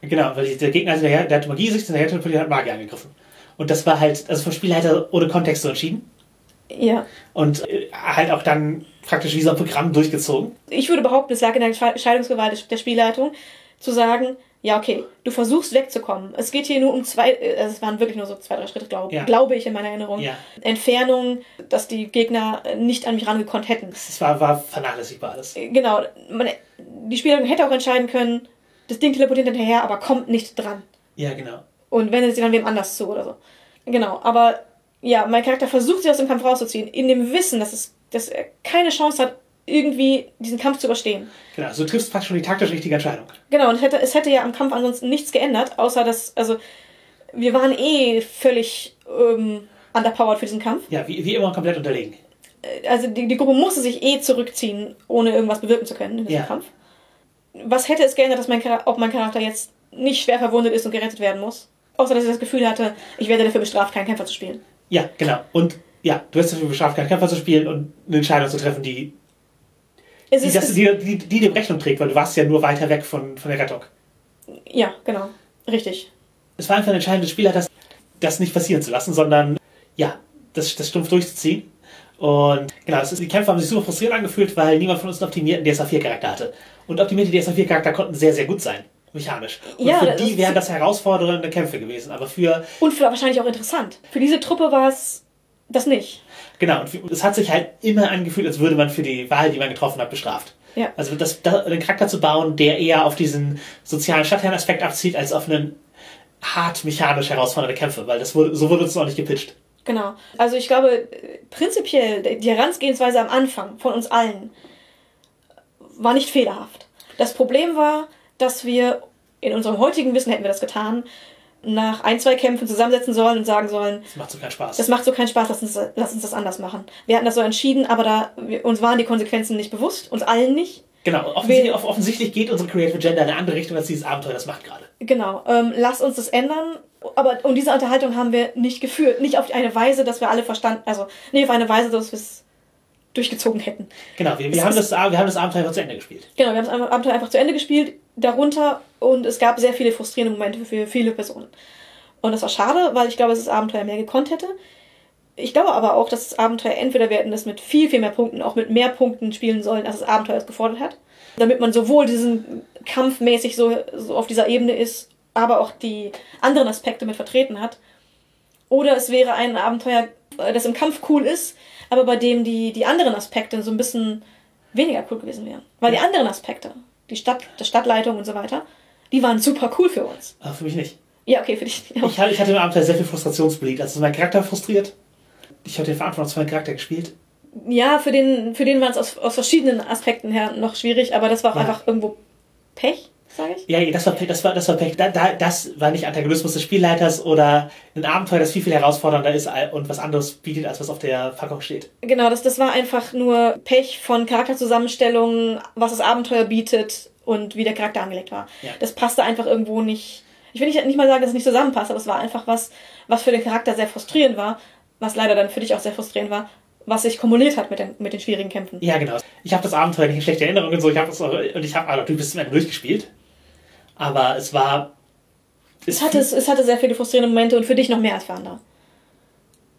Genau, weil der Gegner, der, der hat Magiesicht und der teleportiert hat Magier angegriffen. Und das war halt, also vom Spielleiter ohne Kontext so entschieden. Ja. Und äh, halt auch dann praktisch wie so ein Programm durchgezogen. Ich würde behaupten, es lag in der Entscheidungsgewalt der Spielleitung, zu sagen, ja, okay, du versuchst wegzukommen. Es geht hier nur um zwei, äh, es waren wirklich nur so zwei, drei Schritte, glaube Ja. glaube ich in meiner Erinnerung. Ja. Entfernung, dass die Gegner äh, nicht an mich rangekonnt hätten. Das war, war vernachlässigbar alles. Genau, man, die Spielerin hätte auch entscheiden können, das Ding teleportiert hinterher, aber kommt nicht dran. Ja, genau. Und wendet sie dann wem anders zu oder so. Genau, aber ja, mein Charakter versucht sich aus dem Kampf rauszuziehen, in dem Wissen, dass, es, dass er keine Chance hat, irgendwie diesen Kampf zu überstehen. Genau, so triffst du praktisch schon die taktisch richtige Entscheidung. Genau, und es hätte, es hätte ja am Kampf ansonsten nichts geändert, außer dass, also, wir waren eh völlig ähm, underpowered für diesen Kampf. Ja, wie, wie immer komplett unterlegen. Äh, Also die, die Gruppe musste sich eh zurückziehen, ohne irgendwas bewirken zu können in diesem Ja. Kampf. Was hätte es geändert, dass mein, ob mein Charakter jetzt nicht schwer verwundet ist und gerettet werden muss? Außer dass ich das Gefühl hatte, ich werde dafür bestraft, keinen Kämpfer zu spielen. Ja, genau. Und ja, du wirst dafür bestraft, keinen Kämpfer zu spielen und eine Entscheidung zu treffen, die, die, ist, das, die, die, die dem Rechnung trägt, weil du warst ja nur weiter weg von, von der Rettung. ja, genau. Richtig. Es war einfach eine Entscheidung des Spielleiters, das nicht passieren zu lassen, sondern ja, das, das stumpf durchzuziehen. Und genau, ist, die Kämpfe haben sich super frustrierend angefühlt, weil niemand von uns einen optimierten DSA-4-Charakter hatte. Und optimierte DSA-4-Charakter konnten sehr, sehr gut sein, mechanisch. Und Ja, für das die wären das herausfordernde Kämpfe gewesen. Aber für, Und für, wahrscheinlich auch interessant. Für diese Truppe war es das nicht. genau, und es hat sich halt immer angefühlt, als würde man für die Wahl, die man getroffen hat, bestraft. Ja. Also das, da, einen Charakter zu bauen, der eher auf diesen sozialen Stadtherrenaspekt abzieht, als auf einen hart mechanisch herausfordernde Kämpfe, weil das wurde, so wurde uns noch nicht gepitcht. Genau. Also ich glaube, prinzipiell die Herangehensweise am Anfang von uns allen war nicht fehlerhaft. Das Problem war, dass wir in unserem heutigen Wissen hätten wir das getan, nach ein, zwei Kämpfen zusammensetzen sollen und sagen sollen, Das macht so keinen Spaß. das macht so keinen Spaß, lass uns, lass uns das anders machen. Wir hatten das so entschieden, aber da wir, uns waren die Konsequenzen nicht bewusst, uns allen nicht. Genau, offensichtlich, Wir- off- offensichtlich geht unsere Creative Agenda in eine andere Richtung, als dieses Abenteuer das macht gerade. Genau, ähm, lass uns das ändern. Aber und diese Unterhaltung haben wir nicht geführt. Nicht auf eine Weise, dass wir alle verstanden, also nicht auf eine Weise, dass wir es durchgezogen hätten. Genau, wir, wir, haben das, wir haben das Abenteuer einfach zu Ende gespielt. Genau, wir haben das Abenteuer einfach zu Ende gespielt, darunter und es gab sehr viele frustrierende Momente für viele Personen. Und das war schade, weil ich glaube, dass das Abenteuer mehr gekonnt hätte. Ich glaube aber auch, dass das Abenteuer entweder wir hätten das mit viel, viel mehr Punkten, auch mit mehr Punkten spielen sollen, als das Abenteuer es gefordert hat. Damit man sowohl diesen kampfmäßig so, so auf dieser Ebene ist, aber auch die anderen Aspekte mit vertreten hat. Oder es wäre ein Abenteuer, äh, das im Kampf cool ist, aber bei dem die, die anderen Aspekte so ein bisschen weniger cool gewesen wären. Weil die anderen Aspekte, die Stadt, die Stadtleitung und so weiter, die waren super cool für uns. Aber für mich nicht. Ja, okay, für dich. Ich, hatte- ich hatte im Abenteuer sehr viel Frustrationsbleed. Also mein Charakter frustriert. Ich habe den Verantwortung für meinen Charakter gespielt. Ja, für den, für den war es aus, aus verschiedenen Aspekten her noch schwierig, aber das war auch Ja. einfach irgendwo Pech, sage ich. Ja, das war Pech, das war, das war Pech. Da, da, das war nicht Antagonismus des Spielleiters oder ein Abenteuer, das viel, viel herausfordernder ist und was anderes bietet, als was auf der Packung steht. Genau, das, das war einfach nur Pech von Charakterzusammenstellungen, was das Abenteuer bietet und wie der Charakter angelegt war. Ja. Das passte einfach irgendwo nicht. Ich will nicht, nicht mal sagen, dass es nicht zusammenpasst, aber es war einfach was, was für den Charakter sehr frustrierend war, was leider dann für dich auch sehr frustrierend war, was sich kumuliert hat mit den, mit den schwierigen Kämpfen. Ja, genau. Ich habe das Abenteuer nicht in schlechte Erinnerungen und so. Ich habe das auch, und ich habe also, natürlich bis zum Ende durchgespielt. Aber es war. Es hatte, es, es hatte sehr viele frustrierende Momente und für dich noch mehr als für andere.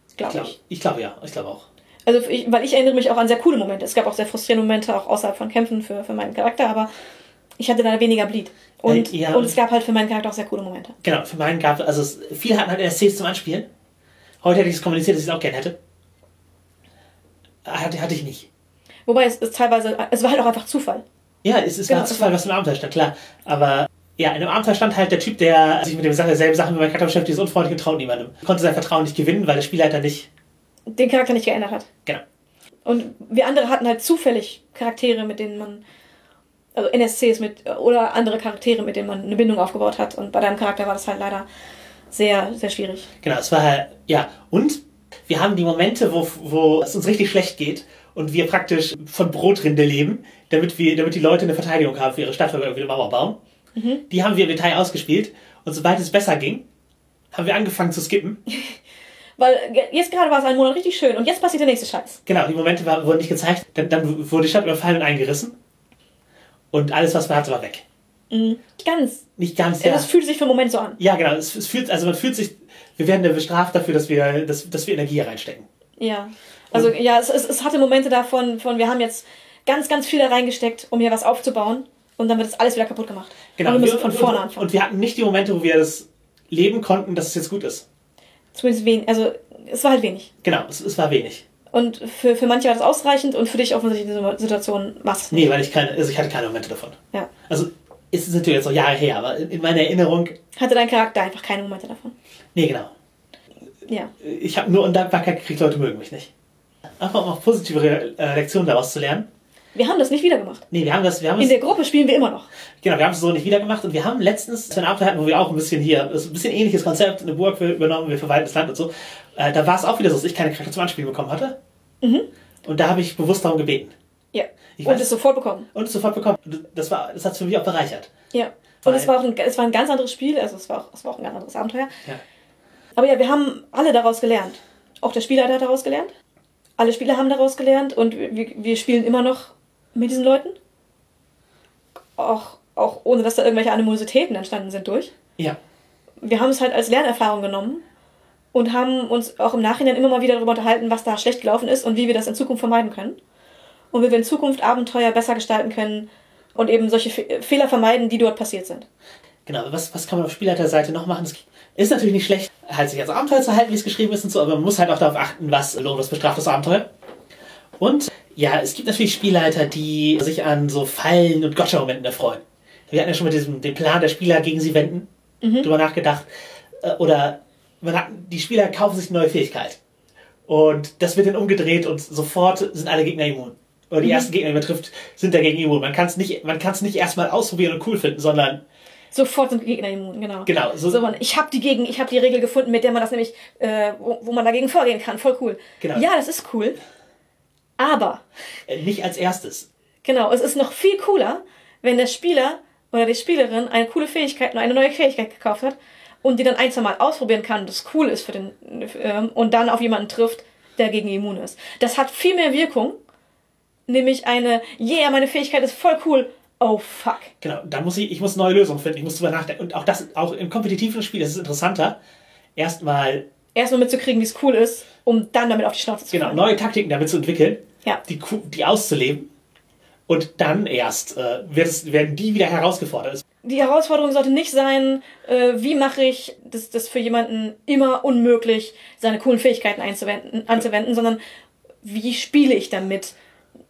ich Glaube glaube ich. ich glaube ja. Ich glaube auch. Also ich, weil ich erinnere mich auch an sehr coole Momente. Es gab auch sehr frustrierende Momente, auch außerhalb von Kämpfen für, für meinen Charakter, aber ich hatte da weniger Bleed. Und, Äh, ja. und es gab halt für meinen Charakter auch sehr coole Momente. Genau, für meinen gab es, also es, viele hatten halt NSCs zum Anspielen. Heute hätte ich es kommuniziert, dass ich es auch gerne hätte. Hatte, hatte ich nicht. Wobei es, es teilweise, es war halt auch einfach Zufall. Ja, es, es Genau, war Zufall, was im Abenteuer stand, klar. Aber ja, in dem Abenteuer stand halt der Typ, der sich mit dem Sache, selben Sachen wie mein Charakter beschäftigt, ist unfreundlich und traut niemandem. Konnte sein Vertrauen nicht gewinnen, weil der Spielleiter nicht. Den Charakter nicht geändert hat. Genau. Und wir andere hatten halt zufällig Charaktere, mit denen man, also NSCs mit, oder andere Charaktere, mit denen man eine Bindung aufgebaut hat. Und bei deinem Charakter war das halt leider sehr, sehr schwierig. Genau, es war halt, ja. Und wir haben die Momente, wo, wo es uns richtig schlecht geht und wir praktisch von Brotrinde leben, damit wir, damit die Leute eine Verteidigung haben für ihre Stadt, weil wir irgendwie eine Mauer bauen. Die haben wir im Detail ausgespielt. Und sobald es besser ging, haben wir angefangen zu skippen. Weil jetzt gerade war es ein Monat richtig schön und jetzt passiert der nächste Scheiß. Genau, die Momente war, wurden nicht gezeigt. Dann, dann wurde die Stadt überfallen und eingerissen. Und alles, was man hatte, war weg. Mhm. Ganz. Nicht ganz, ja. Es fühlt sich für einen Moment so an. Ja, genau. Es, es fühlt, also man fühlt sich, wir werden bestraft dafür, dass wir, dass, dass wir Energie reinstecken. Ja. Also ja, es, es, es hatte Momente davon, von wir haben jetzt ganz, ganz viel da reingesteckt, um hier was aufzubauen und dann wird das alles wieder kaputt gemacht. Genau. Und wir müssen von vorne anfangen. und wir hatten nicht die Momente, wo wir das leben konnten, dass es jetzt gut ist. Zumindest wenig, also es war halt wenig. Genau, es, es war wenig. Und für, für manche war das ausreichend und für dich offensichtlich in dieser Situation war es Nee, weil ich keine, also ich hatte keine Momente davon. Ja. Also, es ist natürlich jetzt noch Jahre her, aber in, in meiner Erinnerung, Hatte dein Charakter einfach keine Momente davon. nee, genau. Ja. Ich habe nur Undankbarkeit gekriegt, Leute mögen mich nicht. Einfach um auch positive äh, Lektionen daraus zu lernen. Wir haben das nicht wieder gemacht. Nee, wir haben das, wir haben In der Gruppe spielen wir immer noch. genau, wir haben es so nicht wieder gemacht und wir haben letztens so ein Abenteuer hatten, wo wir auch ein bisschen hier, das ist ein bisschen ähnliches Konzept, eine Burg übernommen, wir verwalten das Land und so. Äh, da war es auch wieder so, dass ich keine Charakter zum Anspielen bekommen hatte. Und da habe ich bewusst darum gebeten. Ja. Ich und weiß- es sofort bekommen. Und es sofort bekommen. Das war, das hat es für mich auch bereichert. Ja. Weil- Und es war auch ein, es war ein ganz anderes Spiel, also es war auch, es war auch ein ganz anderes Abenteuer. Ja. Aber ja, wir haben alle daraus gelernt. Auch der Spielleiter hat daraus gelernt. Alle Spieler haben daraus gelernt und wir, wir spielen immer noch mit diesen Leuten. Auch, auch ohne, dass da irgendwelche Animositäten entstanden sind durch. Ja. Wir haben es halt als Lernerfahrung genommen und haben uns auch im Nachhinein immer mal wieder darüber unterhalten, was da schlecht gelaufen ist und wie wir das in Zukunft vermeiden können. Und wie wir in Zukunft Abenteuer besser gestalten können und eben solche Fe Fehler vermeiden, die dort passiert sind. Genau, was, was kann man auf Spielleiterseite noch machen? Es ist natürlich nicht schlecht, halt sich als Abenteuer zu halten, wie es geschrieben ist und so, aber man muss halt auch darauf achten, was lohnt, was bestraft das Abenteuer. Und ja, es gibt natürlich Spielleiter, die sich an so Fallen und Gotcha-Momenten erfreuen. Wir hatten ja schon mit diesem den Plan der Spieler gegen sie wenden, mhm. drüber nachgedacht. Äh, oder man hat, die Spieler kaufen sich eine neue Fähigkeit. Und das wird dann umgedreht und sofort sind alle Gegner immun. Oder die mhm. ersten Gegner, die man trifft, sind dagegen immun. Man kann es nicht, man kann es nicht erstmal ausprobieren und cool finden, sondern Sofort sind Gegner immun, genau. Genau. So, so man, ich habe die gegen, ich habe die Regel gefunden, mit der man das nämlich, äh, wo, wo man dagegen vorgehen kann. Voll cool. Genau. Ja, das ist cool. Aber. Äh, nicht als erstes. Genau. Es ist noch viel cooler, wenn der Spieler oder die Spielerin eine coole Fähigkeit, eine neue Fähigkeit gekauft hat und die dann ein, zwei Mal ausprobieren kann, das cool ist für den, ähm, und dann auf jemanden trifft, der gegen immun ist. Das hat viel mehr Wirkung. Nämlich eine, yeah, meine Fähigkeit ist voll cool oh fuck. Genau, da muss ich, ich muss neue Lösungen finden, ich muss drüber nachdenken. Und auch das, auch im kompetitiven Spiel, das ist interessanter, erstmal. Erstmal mitzukriegen, wie es cool ist, um dann damit auf die Schnauze zu Genau, fallen. neue Taktiken damit zu entwickeln, ja. die, die auszuleben. Und dann erst äh, es, werden die wieder herausgefordert. Die Herausforderung sollte nicht sein, äh, wie mache ich das, das für jemanden immer unmöglich, seine coolen Fähigkeiten einzuwenden, anzuwenden, sondern wie spiele ich damit?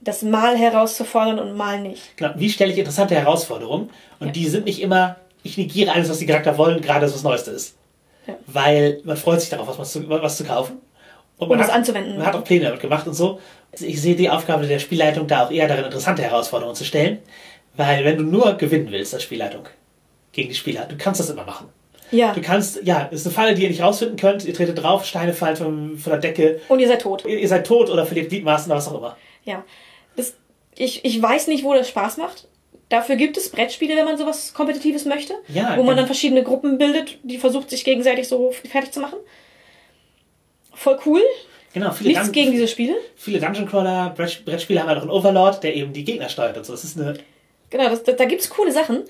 das mal herauszufordern und mal nicht. Genau. Wie stelle ich interessante Herausforderungen? Und ja. die sind nicht immer, ich negiere alles, was die Charakter wollen, gerade dass was Neueste ist. Ja. Weil man freut sich darauf, was, zu, was zu kaufen. Und, das hat, anzuwenden. Man hat auch Pläne damit gemacht und so. Also ich sehe die Aufgabe der Spielleitung da auch eher darin, interessante Herausforderungen zu stellen. Weil wenn du nur gewinnen willst als Spielleitung gegen die Spieler, du kannst das immer machen. Ja. Du kannst, ja, es ist eine Falle, die ihr nicht rausfinden könnt. Ihr tretet drauf, Steine fallen von, von der Decke. Und ihr seid tot. Ihr, ihr seid tot oder verliert Gliedmaßen oder was auch immer. Ja das, ich, ich weiß nicht, wo das Spaß macht. Dafür gibt es Brettspiele, wenn man sowas Kompetitives möchte. Ja, wo man dann verschiedene Gruppen bildet, die versucht, sich gegenseitig so fertig zu machen. Voll cool. Genau, viele Nichts Dun gegen diese Spiele. Viele Dungeon Crawler, Brettspiele haben halt auch einen Overlord, der eben die Gegner steuert und so. Das ist eine. Genau, das, da, da gibt es coole Sachen.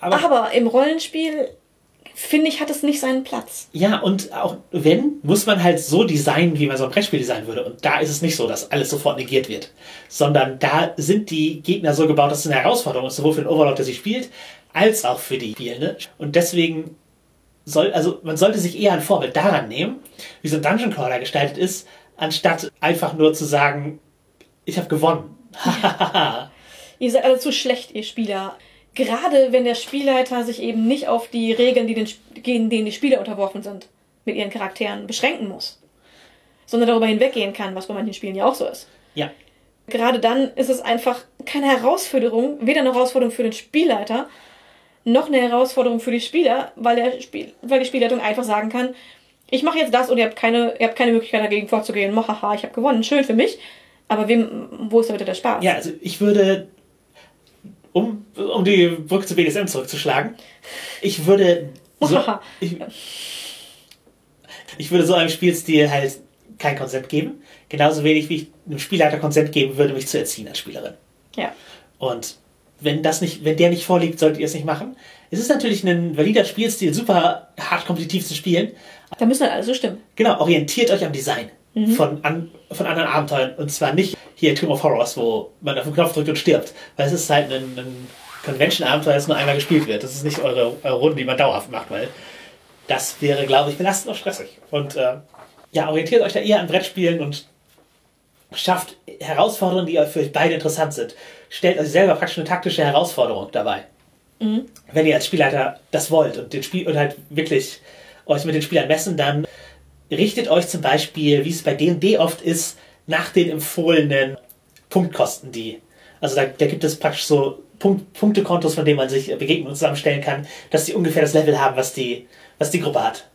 Aber, aber im Rollenspiel finde ich, hat es nicht seinen Platz. Ja, und auch wenn, muss man halt so designen, wie man so ein Brettspiel designen würde. Und da ist es nicht so, dass alles sofort negiert wird. Sondern da sind die Gegner so gebaut, dass es eine Herausforderung ist, sowohl für den Overlord, der sie spielt, als auch für die Spielende. Und deswegen soll, also man sollte sich eher ein Vorbild daran nehmen, wie so ein Dungeon Crawler gestaltet ist, anstatt einfach nur zu sagen, ich habe gewonnen. ihr seid alle zu schlecht, ihr Spieler gerade wenn der Spielleiter sich eben nicht auf die Regeln, die den, gegen denen die Spieler unterworfen sind, mit ihren Charakteren beschränken muss, sondern darüber hinweggehen kann, was bei manchen Spielen ja auch so ist. Ja. Gerade dann ist es einfach keine Herausforderung, weder eine Herausforderung für den Spielleiter, noch eine Herausforderung für die Spieler, weil, der Spiel, weil die Spielleitung einfach sagen kann, ich mache jetzt das und ihr habt keine, ihr habt keine Möglichkeit dagegen vorzugehen. Haha, ich habe gewonnen, schön für mich. Aber wem, wo ist da wieder der Spaß? Ja, also ich würde um, um die Brücke zu BDSM zurückzuschlagen, ich würde so, ich, ich würde so einem Spielstil halt kein Konzept geben. Genauso wenig wie ich einem Spielleiter Konzept geben würde, mich zu erziehen als Spielerin. Ja. Und wenn das nicht, wenn der nicht vorliegt, solltet ihr es nicht machen. Es ist natürlich ein valider Spielstil, super hart kompetitiv zu spielen. Da müssen halt alle so stimmen. Genau, orientiert euch am Design mhm. von, an, von anderen Abenteuern. Und zwar nicht hier Tomb of Horrors, wo man auf den Knopf drückt und stirbt. Weil es ist halt ein, ein Convention-Abenteuer, das nur einmal gespielt wird. Das ist nicht eure, eure Runde, die man dauerhaft macht, weil das wäre, glaube ich, belastend und stressig. Und äh, ja, orientiert euch da eher an Brettspielen und schafft Herausforderungen, die für euch beide interessant sind. Stellt euch selber praktisch eine taktische Herausforderung dabei. Mhm. Wenn ihr als Spielleiter das wollt und den Spiel und halt wirklich euch mit den Spielern messen, dann richtet euch zum Beispiel, wie es bei D&D oft ist, nach den empfohlenen Punktkosten, die, also da, da gibt es praktisch so Punkt, Punktekontos, von denen man sich Begegnungen zusammenstellen kann, dass die ungefähr das Level haben, was die, was die Gruppe hat.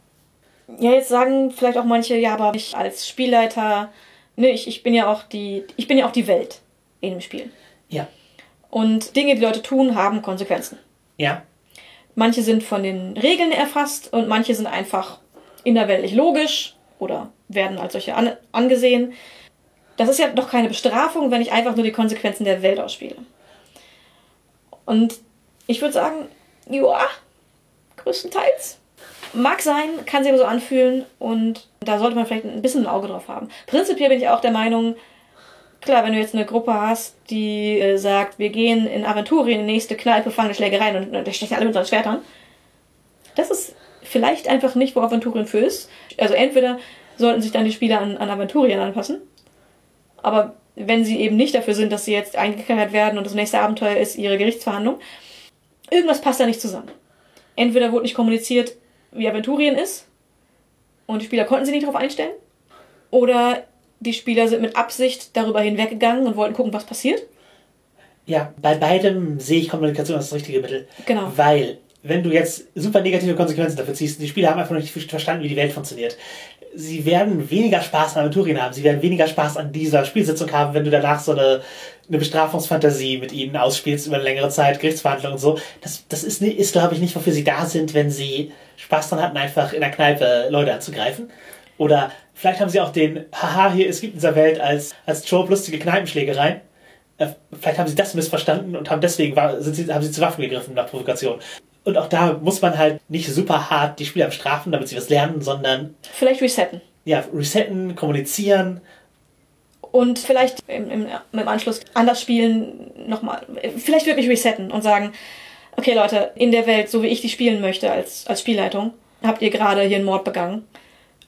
Ja, jetzt sagen vielleicht auch manche, ja, aber ich als Spielleiter, ne, ich, ich bin ja auch die, ich bin ja auch die Welt in dem Spiel. Ja. Und Dinge, die Leute tun, haben Konsequenzen. Ja. Manche sind von den Regeln erfasst und manche sind einfach innerweltlich logisch oder werden als solche an angesehen. Das ist ja doch keine Bestrafung, wenn ich einfach nur die Konsequenzen der Welt ausspiele. Und ich würde sagen, ja, größtenteils. Mag sein, kann sich aber so anfühlen und da sollte man vielleicht ein bisschen ein Auge drauf haben. Prinzipiell bin ich auch der Meinung, klar, wenn du jetzt eine Gruppe hast, die äh, sagt, wir gehen in Aventurien in die nächste Kneipe, fangen eine Schlägerei und, und da stechen alle mit unseren Schwertern. Das ist vielleicht einfach nicht, wo Aventurien für ist. Also entweder sollten sich dann die Spieler an, an Aventurien anpassen, aber wenn sie eben nicht dafür sind, dass sie jetzt eingekehrt werden und das nächste Abenteuer ist ihre Gerichtsverhandlung, irgendwas passt da nicht zusammen. Entweder wurde nicht kommuniziert, wie Aventurien ist und die Spieler konnten sich nicht darauf einstellen, oder die Spieler sind mit Absicht darüber hinweggegangen und wollten gucken, was passiert. Ja, bei beidem sehe ich Kommunikation als das richtige Mittel. Genau. Weil, wenn du jetzt super negative Konsequenzen dafür ziehst, die Spieler haben einfach noch nicht verstanden, wie die Welt funktioniert. Sie werden weniger Spaß an Aventurien haben, sie werden weniger Spaß an dieser Spielsitzung haben, wenn du danach so eine, eine Bestrafungsfantasie mit ihnen ausspielst über eine längere Zeit, Gerichtsverhandlungen und so. Das, das ist, ist glaube ich, nicht, wofür sie da sind, wenn sie Spaß dran hatten, einfach in der Kneipe Leute anzugreifen. Oder vielleicht haben sie auch den, haha, hier, es gibt in dieser Welt als, als Trope lustige Kneipenschlägereien. Äh, Vielleicht haben sie das missverstanden und haben deswegen sind sie, haben sie zu Waffen gegriffen nach Provokation. Und auch da muss man halt nicht super hart die Spieler bestrafen, damit sie was lernen, sondern Vielleicht resetten. ja, resetten, kommunizieren. Und vielleicht im, im, im Anschluss anders spielen nochmal. Vielleicht wirklich resetten und sagen, okay Leute, in der Welt, so wie ich die spielen möchte als, als Spielleitung, habt ihr gerade hier einen Mord begangen.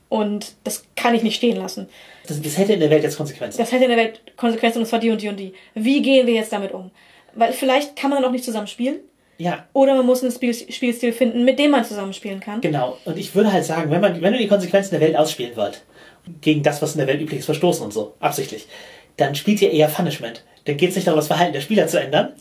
Und das kann ich nicht stehen lassen. Das, das hätte in der Welt jetzt Konsequenzen. Das hätte in der Welt Konsequenzen und zwar die und die und die. Wie gehen wir jetzt damit um? Weil vielleicht kann man auch nicht zusammen spielen. Ja, Oder man muss einen Spiel, Spielstil finden, mit dem man zusammenspielen kann. genau. Und ich würde halt sagen, wenn, man, wenn du die Konsequenzen der Welt ausspielen wollt, gegen das, was in der Welt üblich ist, verstoßen und so, absichtlich, dann spielt ihr eher Punishment. Dann geht es nicht darum, das Verhalten der Spieler zu ändern,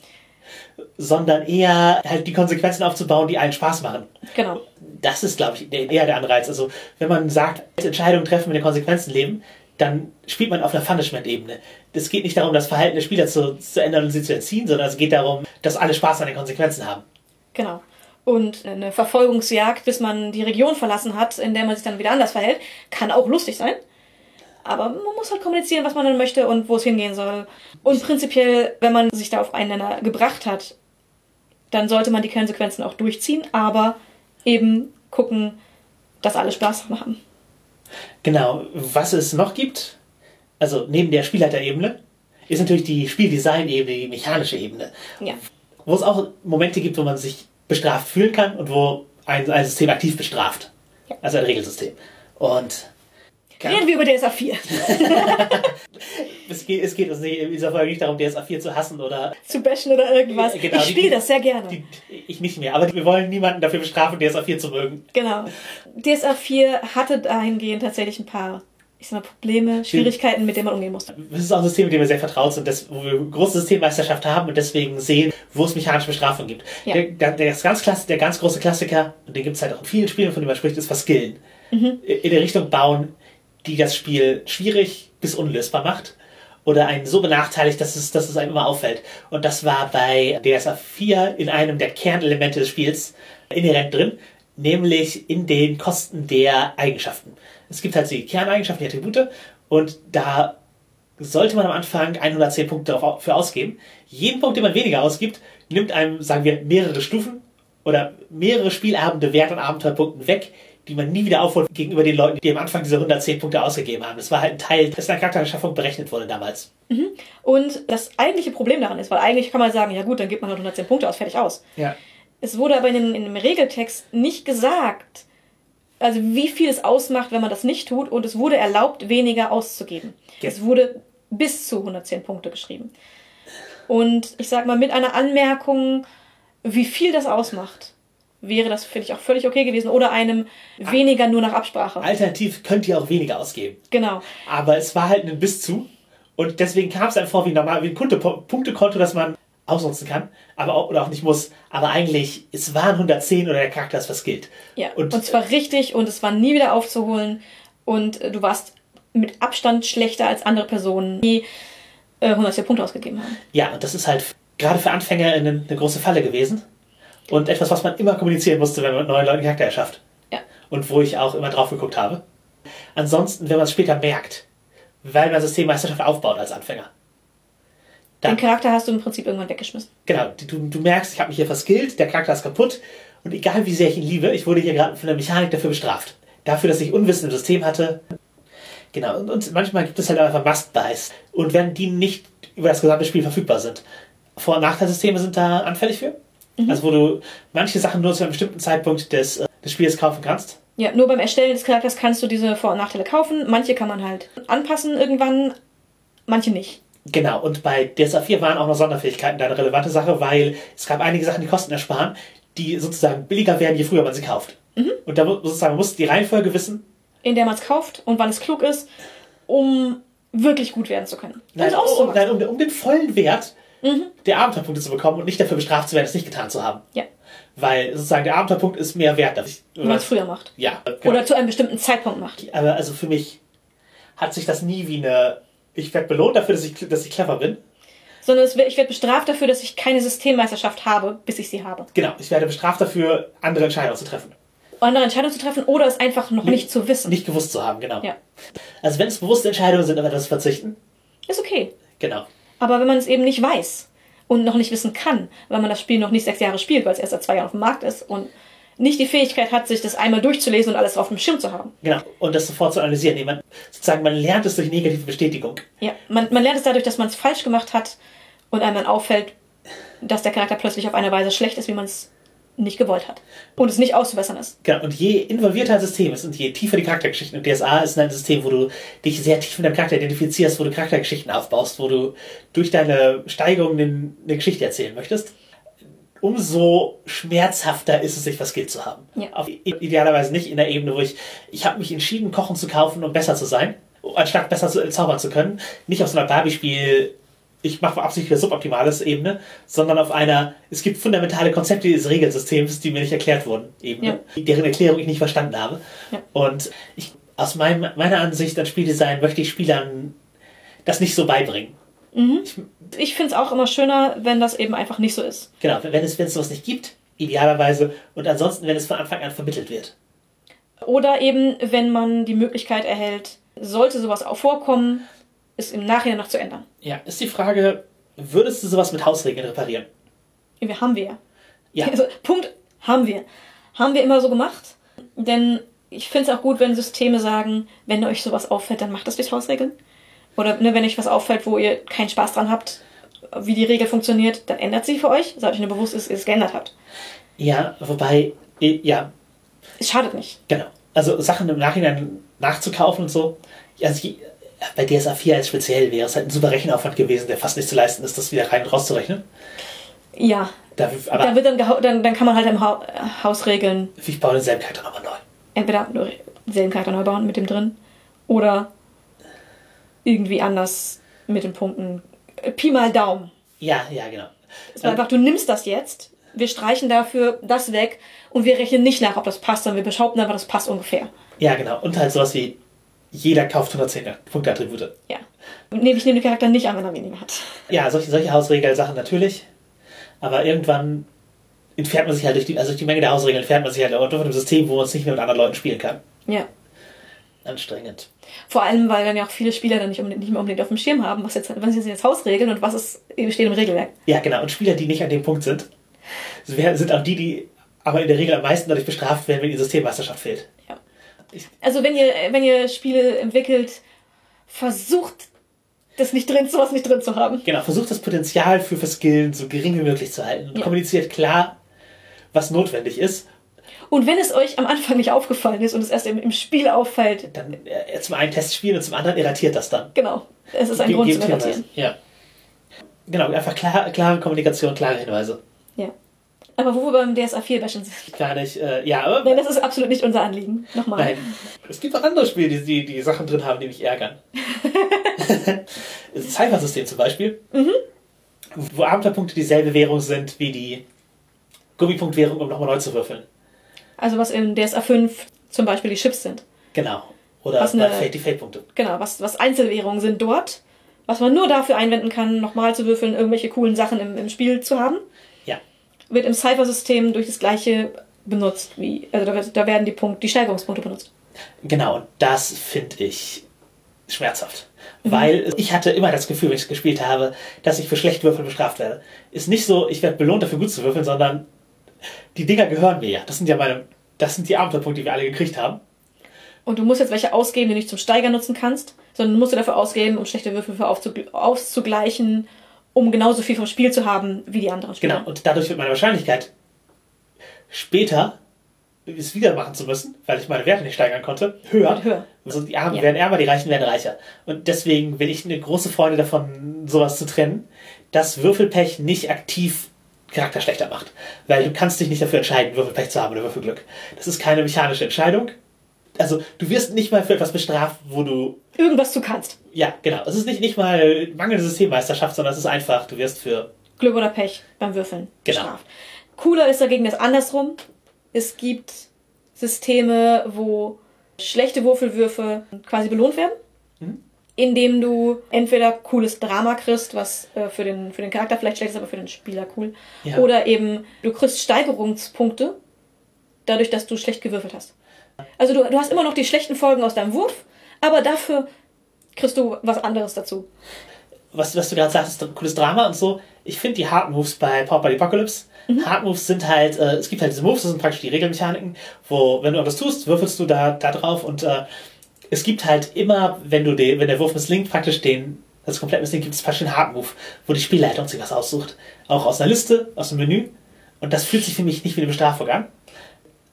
sondern eher halt die Konsequenzen aufzubauen, die allen Spaß machen. Genau. das ist, glaube ich, der- eher der Anreiz. Also, wenn man sagt, Entscheidungen treffen mit den Konsequenzen leben, dann spielt man auf einer Punishment-Ebene. Es geht nicht darum, das Verhalten der Spieler zu, zu ändern und sie zu entziehen, sondern es geht darum, dass alle Spaß an den Konsequenzen haben. Genau. Und eine Verfolgungsjagd, bis man die Region verlassen hat, in der man sich dann wieder anders verhält, kann auch lustig sein. Aber man muss halt kommunizieren, was man dann möchte und wo es hingehen soll. Und prinzipiell, wenn man sich da auf einen Nenner gebracht hat, dann sollte man die Konsequenzen auch durchziehen, aber eben gucken, dass alle Spaß haben. Genau, was es noch gibt, also neben der Spielleiterebene, ist natürlich die Spieldesign-Ebene, die mechanische Ebene, Ja. wo es auch Momente gibt, wo man sich bestraft fühlen kann und wo ein, ein System aktiv bestraft. Ja. Also ein Regelsystem. Und Reden wir über DSA 4. es geht, es geht uns nicht, in dieser Folge nicht darum, DSA 4 zu hassen oder Zu bashen oder irgendwas. Genau, ich spiele das sehr gerne. Die, ich nicht mehr, aber wir wollen niemanden dafür bestrafen, DSA 4 zu mögen. Genau. DSA 4 hatte dahingehend tatsächlich ein paar, ich sag mal, Probleme, Schwierigkeiten, mit denen man umgehen musste. Das ist auch ein System, mit dem wir sehr vertraut sind, das, wo wir große Systemmeisterschaft haben und deswegen sehen, wo es mechanische Bestrafung gibt. Ja. Der, der, ganz klasse, der ganz große Klassiker, und den gibt es halt auch in vielen Spielen, von dem man spricht, ist Verskillen. Mhm. In der Richtung bauen, die das Spiel schwierig bis unlösbar macht. Oder einen so benachteiligt, dass es, dass es einem immer auffällt. Und das war bei DSA 4 in einem der Kernelemente des Spiels inhärent drin, nämlich in den Kosten der Eigenschaften. Es gibt halt die Kerneigenschaften, die Attribute, und da sollte man am Anfang 110 Punkte dafür ausgeben. Jeden Punkt, den man weniger ausgibt, nimmt einem, sagen wir, mehrere Stufen oder mehrere Spielabende Wert an Abenteuerpunkten weg, die man nie wieder aufholt gegenüber den Leuten, die am Anfang diese 110 Punkte ausgegeben haben. Das war halt ein Teil, das in der Charaktererschaffung berechnet wurde damals. Und das eigentliche Problem daran ist, weil eigentlich kann man sagen, ja gut, dann gibt man halt 110 Punkte aus, fertig aus. Ja. Es wurde aber in, den, in dem Regeltext nicht gesagt, also wie viel es ausmacht, wenn man das nicht tut, und es wurde erlaubt, weniger auszugeben. Ja. Es wurde bis zu 110 Punkte geschrieben. Und ich sag mal, mit einer Anmerkung, wie viel das ausmacht, wäre das, finde ich, auch völlig okay gewesen. Oder einem weniger nur nach Absprache. Alternativ könnt ihr auch weniger ausgeben. Genau. Aber es war halt ein Bis zu. Und deswegen kam es einem vor wie normal, wie ein Punkte- Punktekonto, das man ausnutzen kann, aber auch, oder auch nicht muss. Aber eigentlich, es waren 110 oder der Charakter ist was gilt. Ja, und, Und- zwar richtig und es war nie wieder aufzuholen und äh, du warst mit Abstand schlechter als andere Personen, die äh, 110 Punkte ausgegeben haben. Ja, und das ist halt gerade für Anfänger eine, eine große Falle gewesen. Und etwas, was man immer kommunizieren musste, wenn man mit neuen Leuten Charakter erschafft. Ja. Und wo ich auch immer drauf geguckt habe. Ansonsten, wenn man es später merkt, weil man Systemmeisterschaft aufbaut als Anfänger. Den Dann, Charakter hast du im Prinzip irgendwann weggeschmissen. genau, du, du merkst, ich habe mich hier verskillt, der Charakter ist kaputt und egal wie sehr ich ihn liebe, ich wurde hier gerade von der Mechanik dafür bestraft. Dafür, dass ich Unwissen im System hatte. Genau, und, und manchmal gibt es halt einfach Must-Buys. Und wenn die nicht über das gesamte Spiel verfügbar sind. Vor- und Nachteilsysteme sind da anfällig für. Also wo du manche Sachen nur zu einem bestimmten Zeitpunkt des, äh, des Spiels kaufen kannst. Ja, nur beim Erstellen des Charakters kannst du diese Vor- und Nachteile kaufen. Manche kann man halt anpassen irgendwann, manche nicht. Genau, und bei DSA 4 waren auch noch Sonderfähigkeiten da eine relevante Sache, weil es gab einige Sachen, die Kosten ersparen, die sozusagen billiger werden, je früher man sie kauft. Und da mu- sozusagen man muss die Reihenfolge wissen. In der man es kauft und wann es klug ist, um wirklich gut werden zu können. Nein, um, auszumachen. nein um, um den vollen Wert der Abenteuerpunkte zu bekommen und nicht dafür bestraft zu werden, es nicht getan zu haben. Ja, Weil sozusagen der Abenteuerpunkt ist mehr wert. Darf ich, wenn man es früher macht. Ja, genau. Oder zu einem bestimmten Zeitpunkt macht. Aber also für mich hat sich das nie wie eine. Ich werde belohnt dafür, dass ich, dass ich clever bin. Sondern wird, ich werde bestraft dafür, dass ich keine Systemmeisterschaft habe, bis ich sie habe. Genau, ich werde bestraft dafür, andere Entscheidungen zu treffen. Andere Entscheidungen zu treffen oder es einfach noch nicht zu wissen. Nicht gewusst zu haben, genau. Ja. Also wenn es bewusste Entscheidungen sind, auf etwas verzichten, Ist okay. genau. Aber wenn man es eben nicht weiß und noch nicht wissen kann, weil man das Spiel noch nicht sechs Jahre spielt, weil es erst seit zwei Jahren auf dem Markt ist und nicht die Fähigkeit hat, sich das einmal durchzulesen und alles auf dem Schirm zu haben. Genau. Und das sofort zu analysieren. Nee, man, sozusagen, man lernt es durch negative Bestätigung. Ja, man, man lernt es dadurch, dass man es falsch gemacht hat und einem dann auffällt, dass der Charakter plötzlich auf eine Weise schlecht ist, wie man es nicht gewollt hat. Und es nicht auszubessern ist. Genau. Und je involvierter ein System ist und je tiefer die Charaktergeschichten. Und DSA ist ein System, wo du dich sehr tief mit deinem Charakter identifizierst, wo du Charaktergeschichten aufbaust, wo du durch deine Steigerung eine Geschichte erzählen möchtest. Umso schmerzhafter ist es, sich verskillt zu haben. Ja. Auf, idealerweise nicht in der Ebene, wo ich, ich habe mich entschieden, Kochen zu kaufen, um besser zu sein, anstatt besser zu, zaubern zu können. Nicht auf so einer Barbie-Spiel, ich mache absichtlich eine suboptimales Ebene, sondern auf einer, es gibt fundamentale Konzepte dieses Regelsystems, die mir nicht erklärt wurden, Ebene, deren Erklärung ich nicht verstanden habe. Ja. Und ich, aus meinem, meiner Ansicht an Spieldesign möchte ich Spielern das nicht so beibringen. Ich finde es auch immer schöner, wenn das eben einfach nicht so ist. Genau, wenn es, wenn es sowas nicht gibt, idealerweise, und ansonsten, wenn es von Anfang an vermittelt wird. Oder eben, wenn man die Möglichkeit erhält, sollte sowas auch vorkommen, es im Nachhinein noch zu ändern. Ja, ist die Frage, würdest du sowas mit Hausregeln reparieren? Wir haben wir ja. Ja. Also, Punkt, haben wir. Haben wir immer so gemacht. Denn ich finde es auch gut, wenn Systeme sagen, wenn euch sowas auffällt, dann macht das durch Hausregeln. Oder ne, wenn euch was auffällt, wo ihr keinen Spaß dran habt, wie die Regel funktioniert, dann ändert sie für euch. Seid euch nur bewusst, dass ihr es geändert habt. Ja, wobei, ja, Es schadet nicht. genau. Also Sachen im Nachhinein nachzukaufen und so. Also bei DSA 4 als speziell wäre es halt ein super Rechenaufwand gewesen, der fast nicht zu leisten ist, das wieder rein und rauszurechnen. Ja. Da, aber Da wird dann, dann, dann kann man halt im ha Haus regeln, ich baue denselben Charakter nochmal neu. entweder nur denselben Charakter neu bauen mit dem drin oder irgendwie anders mit den Punkten. Pi mal Daumen. Ja, ja, genau. Es war einfach, du nimmst das jetzt, wir streichen dafür das weg und wir rechnen nicht nach, ob das passt, sondern wir behaupten einfach, das passt ungefähr. Ja, genau. Und halt sowas wie, jeder kauft 110 Punkte-Attribute. Ja. Und nee, ich nehme den Charakter nicht an, wenn er weniger hat. Ja, solche, solche Hausregelsachen natürlich. Aber irgendwann entfernt man sich halt durch die, also durch die Menge der Hausregeln entfernt man sich halt auch von einem System, wo man es nicht mehr mit anderen Leuten spielen kann. Ja. Anstrengend. Vor allem, weil dann ja auch viele Spieler dann nicht, unbedingt, nicht mehr unbedingt auf dem Schirm haben, was jetzt, was sind jetzt Hausregeln und was ist, steht im Regelwerk. Ja, genau. Und Spieler, die nicht an dem Punkt sind, sind auch die, die aber in der Regel am meisten dadurch bestraft werden, wenn die Systemmeisterschaft fehlt. Also wenn ihr, wenn ihr Spiele entwickelt, versucht das nicht drin, sowas nicht drin zu haben. Genau, versucht das Potenzial für Verskillen so gering wie möglich zu halten. Und Ja. kommuniziert klar, was notwendig ist. Und wenn es euch am Anfang nicht aufgefallen ist und es erst im, im Spiel auffällt, Dann äh, zum einen Test spielen und zum anderen irratiert das dann. genau, es ist ein Ge- Grund Hinweise. Irritieren. Ja. Genau, einfach klar, klare Kommunikation, klare Hinweise. Ja. Aber wo wir beim DSA 4 bashen sind. Gar nicht, äh, ja, aber Nein, das ist absolut nicht unser Anliegen. Nochmal. Nein. Es gibt auch andere Spiele, die, die, die Sachen drin haben, die mich ärgern. das Cypher-System zum Beispiel, wo Abenteuerpunkte dieselbe Währung sind wie die Gummipunktwährung, um nochmal neu zu würfeln. Also was in DSA 5 zum Beispiel die Chips sind. Genau. Oder Was eine- Fate die Fate-Punkte. Genau, was, was Einzelwährungen sind dort. Was man nur dafür einwenden kann, nochmal zu würfeln, irgendwelche coolen Sachen im, im Spiel zu haben. Wird im Cypher-System durch das gleiche benutzt. wie Also da, da werden die, Punkt, die Steigerungspunkte benutzt. Genau, das finde ich schmerzhaft. Weil ich hatte immer das Gefühl, wenn ich es gespielt habe, dass ich für schlecht Würfeln bestraft werde. Ist nicht so, ich werde belohnt dafür gut zu würfeln, sondern die Dinger gehören mir ja. Das sind ja meine, das sind die Abenteuerpunkte, die wir alle gekriegt haben. Und du musst jetzt welche ausgeben, die du nicht zum Steigern nutzen kannst, sondern musst du dafür ausgeben, um schlechte Würfel für aufzugl- auszugleichen, um genauso viel vom Spiel zu haben wie die anderen Spieler. Genau, und dadurch wird meine Wahrscheinlichkeit später es wieder machen zu müssen, weil ich meine Werte nicht steigern konnte, höher. Höher. Also die Armen Ja. werden ärmer, die Reichen werden reicher. Und deswegen bin ich eine große Freunde davon, sowas zu trennen, dass Würfelpech nicht aktiv Charakter schlechter macht. Weil du kannst dich nicht dafür entscheiden, Würfelpech zu haben oder Würfelglück. Das ist keine mechanische Entscheidung. Also du wirst nicht mal für etwas bestraft, wo du Irgendwas du kannst. Ja, genau. Es ist nicht, nicht mal mangelnde Systemmeisterschaft, sondern es ist einfach, du wirst für Glück oder Pech beim Würfeln Genau. bestraft. Cooler ist dagegen das andersrum. Es gibt Systeme, wo schlechte Würfelwürfe quasi belohnt werden, Mhm. indem du entweder cooles Drama kriegst, was äh, für, den, für den Charakter vielleicht schlecht ist, aber für den Spieler cool. Ja. Oder eben du kriegst Steigerungspunkte, dadurch, dass du schlecht gewürfelt hast. Also du, du hast immer noch die schlechten Folgen aus deinem Wurf, aber dafür kriegst du was anderes dazu. was, was du gerade sagst, ist ein cooles Drama und so. Ich finde die Hard Moves bei Power by the Apocalypse. Hard Moves sind halt, äh, es gibt halt diese Moves, das sind praktisch die Regelmechaniken, wo, wenn du etwas tust, würfelst du da, da drauf und äh, es gibt halt immer, wenn du den, wenn der Wurf misslingt, praktisch den, das komplett misslingt, gibt es praktisch einen Hard Move, wo die Spielleitung sich was aussucht. Auch aus einer Liste, aus dem Menü. Und das fühlt sich für mich nicht wie eine Bestrafung an.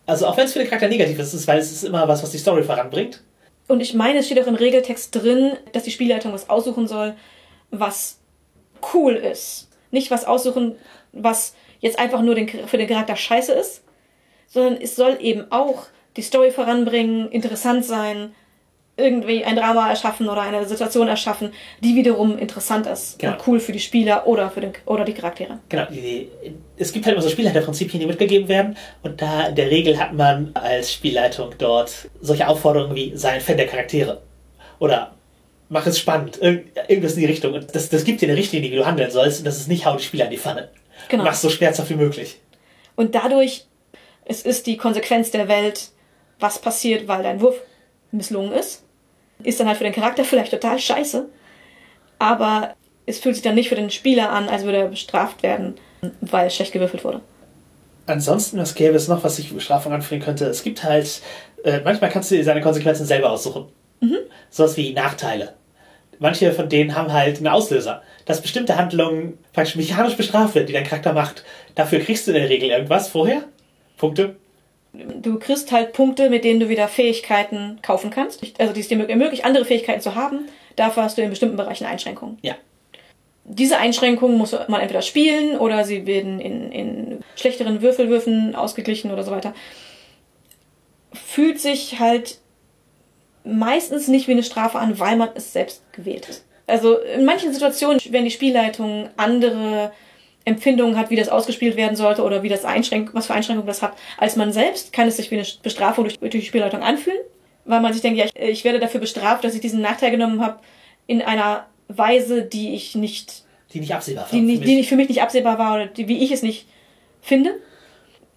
Also auch wenn es für den Charakter negativ ist, weil es ist immer was, was die Story voranbringt. Und ich meine, es steht auch im Regeltext drin, dass die Spielleitung was aussuchen soll, was cool ist. Nicht was aussuchen, was jetzt einfach nur den, für den Charakter scheiße ist, sondern es soll eben auch die Story voranbringen, interessant sein, irgendwie ein Drama erschaffen oder eine Situation erschaffen, die wiederum interessant ist Genau. und cool für die Spieler oder für den, oder die Charaktere. Genau, es gibt halt immer so Spielleiterprinzipien, die mitgegeben werden. Und da in der Regel hat man als Spielleitung dort solche Aufforderungen wie sei ein Fan der Charaktere. Oder mach es spannend. Irgend, irgendwas in die Richtung. Und das, das gibt dir eine Richtlinie, wie du handeln sollst. Und das ist nicht hau die Spieler in die Pfanne. Genau. Mach es so schmerzhaft wie möglich. Und dadurch, es ist die Konsequenz der Welt, was passiert, weil dein Wurf misslungen ist. Ist dann halt für den Charakter vielleicht total scheiße. Aber es fühlt sich dann nicht für den Spieler an, als würde er bestraft werden, weil schlecht gewürfelt wurde. Ansonsten, was gäbe es noch, was sich Bestrafung anfühlen könnte? Es gibt halt, äh, manchmal kannst du dir seine Konsequenzen selber aussuchen. Sowas wie Nachteile. Manche von denen haben halt einen Auslöser, dass bestimmte Handlungen praktisch mechanisch bestraft werden, die dein Charakter macht. Dafür kriegst du in der Regel irgendwas vorher. Punkte. Du kriegst halt Punkte, mit denen du wieder Fähigkeiten kaufen kannst. Also die es dir ermöglicht, andere Fähigkeiten zu haben. Dafür hast du in bestimmten Bereichen Einschränkungen. Ja. Diese Einschränkungen muss man entweder spielen oder sie werden in, in schlechteren Würfelwürfen ausgeglichen oder so weiter. Fühlt sich halt meistens nicht wie eine Strafe an, weil man es selbst gewählt hat. Also in manchen Situationen, wenn die Spielleitung andere Empfindungen hat, wie das ausgespielt werden sollte oder wie das Einschränk was für Einschränkungen das hat, als man selbst, kann es sich wie eine Bestrafung durch, durch die Spielleitung anfühlen, weil man sich denkt, ja, ich, ich werde dafür bestraft, dass ich diesen Nachteil genommen habe, in einer Weise, die ich nicht Die nicht absehbar die, waren nicht, die nicht für mich nicht absehbar war oder die, wie ich es nicht finde.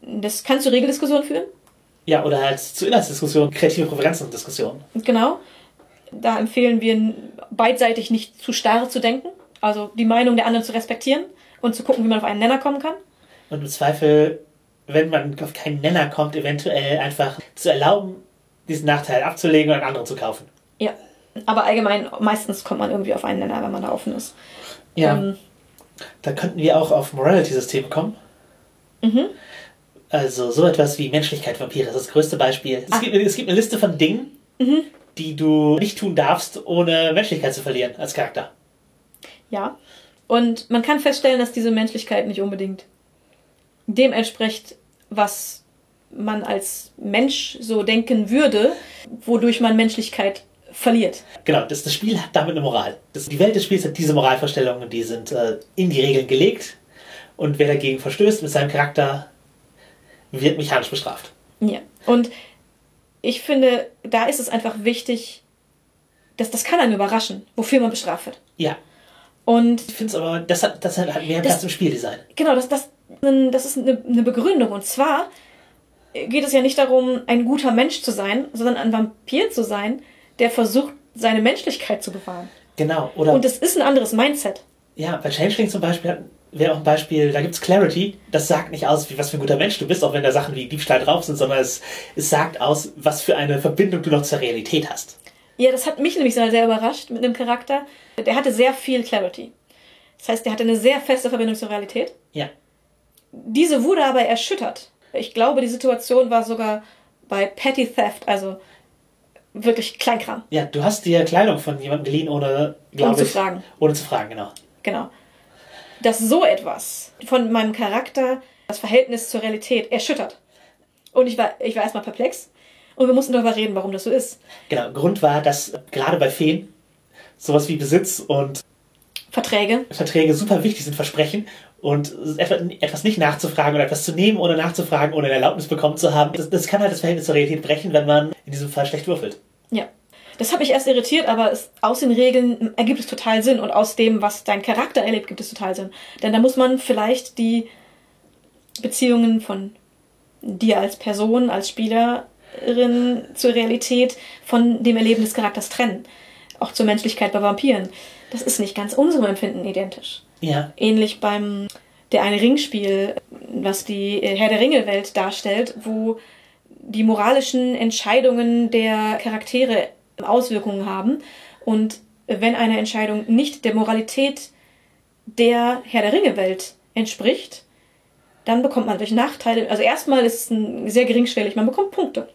Das kann zu Regeldiskussionen führen. Ja, oder halt zu Inhaltsdiskussionen, kreative Präferenzen-Diskussionen. Genau. Da empfehlen wir beidseitig nicht zu starr zu denken, also die Meinung der anderen zu respektieren und zu gucken, wie man auf einen Nenner kommen kann. Und im Zweifel, wenn man auf keinen Nenner kommt, eventuell einfach zu erlauben, diesen Nachteil abzulegen und einen anderen zu kaufen. Ja. Aber allgemein, meistens kommt man irgendwie auf einen Nenner, wenn man da offen ist. Ja. Ähm, Da könnten wir auch auf Morality-Systeme kommen. Mhm. Also so etwas wie Menschlichkeit Vampire ist das größte Beispiel. Es, Ah. gibt, es gibt eine Liste von Dingen, Mhm. die du nicht tun darfst, ohne Menschlichkeit zu verlieren als Charakter. Ja. Und man kann feststellen, dass diese Menschlichkeit nicht unbedingt dem entspricht, was man als Mensch so denken würde, wodurch man Menschlichkeit verliert. Genau, das, das Spiel hat damit eine Moral. Das, die Welt des Spiels hat diese Moralvorstellungen, die sind äh, in die Regeln gelegt. Und wer dagegen verstößt mit seinem Charakter, wird mechanisch bestraft. Ja. Und ich finde, da ist es einfach wichtig, dass das kann einen überraschen, wofür man bestraft wird. Ja, Und ich finde es aber, das hat, das hat mehr Das- Platz im Spieldesign. genau, das, das, das ist eine, eine Begründung. Und zwar geht es ja nicht darum, ein guter Mensch zu sein, sondern ein Vampir zu sein, der versucht, seine Menschlichkeit zu bewahren. Genau. Oder Und es ist ein anderes Mindset. ja, bei Changeling zum Beispiel wäre auch ein Beispiel, da gibt's Clarity, das sagt nicht aus, wie was für ein guter Mensch du bist, auch wenn da Sachen wie Diebstahl drauf sind, sondern es, es sagt aus, was für eine Verbindung du noch zur Realität hast. Ja, das hat mich nämlich sehr, überrascht mit dem Charakter. Der hatte sehr viel Clarity. Das heißt, der hatte eine sehr feste Verbindung zur Realität. Ja. Diese wurde aber erschüttert. Ich glaube, die Situation war sogar bei Petty Theft, also wirklich Kleinkram. Ja, du hast dir Kleidung von jemandem geliehen, ohne, glaube Ohne zu ich, fragen. Ohne zu fragen, genau. Genau. Dass so etwas von meinem Charakter das Verhältnis zur Realität erschüttert. Und ich war, ich war erstmal perplex. Und wir mussten darüber reden, warum das so ist. Genau, Grund war, dass gerade bei Feen sowas wie Besitz und Verträge. Verträge super wichtig sind, Versprechen. Und etwa- etwas nicht nachzufragen oder etwas zu nehmen, ohne nachzufragen, ohne eine Erlaubnis bekommen zu haben, das, das kann halt das Verhältnis zur Realität brechen, wenn man in diesem Fall schlecht würfelt. Ja. Das hat mich erst irritiert, aber es, aus den Regeln ergibt es total Sinn und aus dem, was dein Charakter erlebt, gibt es total Sinn. Denn da muss man vielleicht die Beziehungen von dir als Person, als Spielerin zur Realität von dem Erleben des Charakters trennen. Auch zur Menschlichkeit bei Vampiren. Das ist nicht ganz unserem Empfinden identisch. Ja, Ähnlich beim der eine Ringspiel, was die äh, Herr der Ringe-Welt darstellt, wo die moralischen Entscheidungen der Charaktere Auswirkungen haben. Und wenn eine Entscheidung nicht der Moralität der Herr der Ringe-Welt entspricht, dann bekommt man durch Nachteile, also erstmal ist es ein sehr geringschwellig, man bekommt Punkte.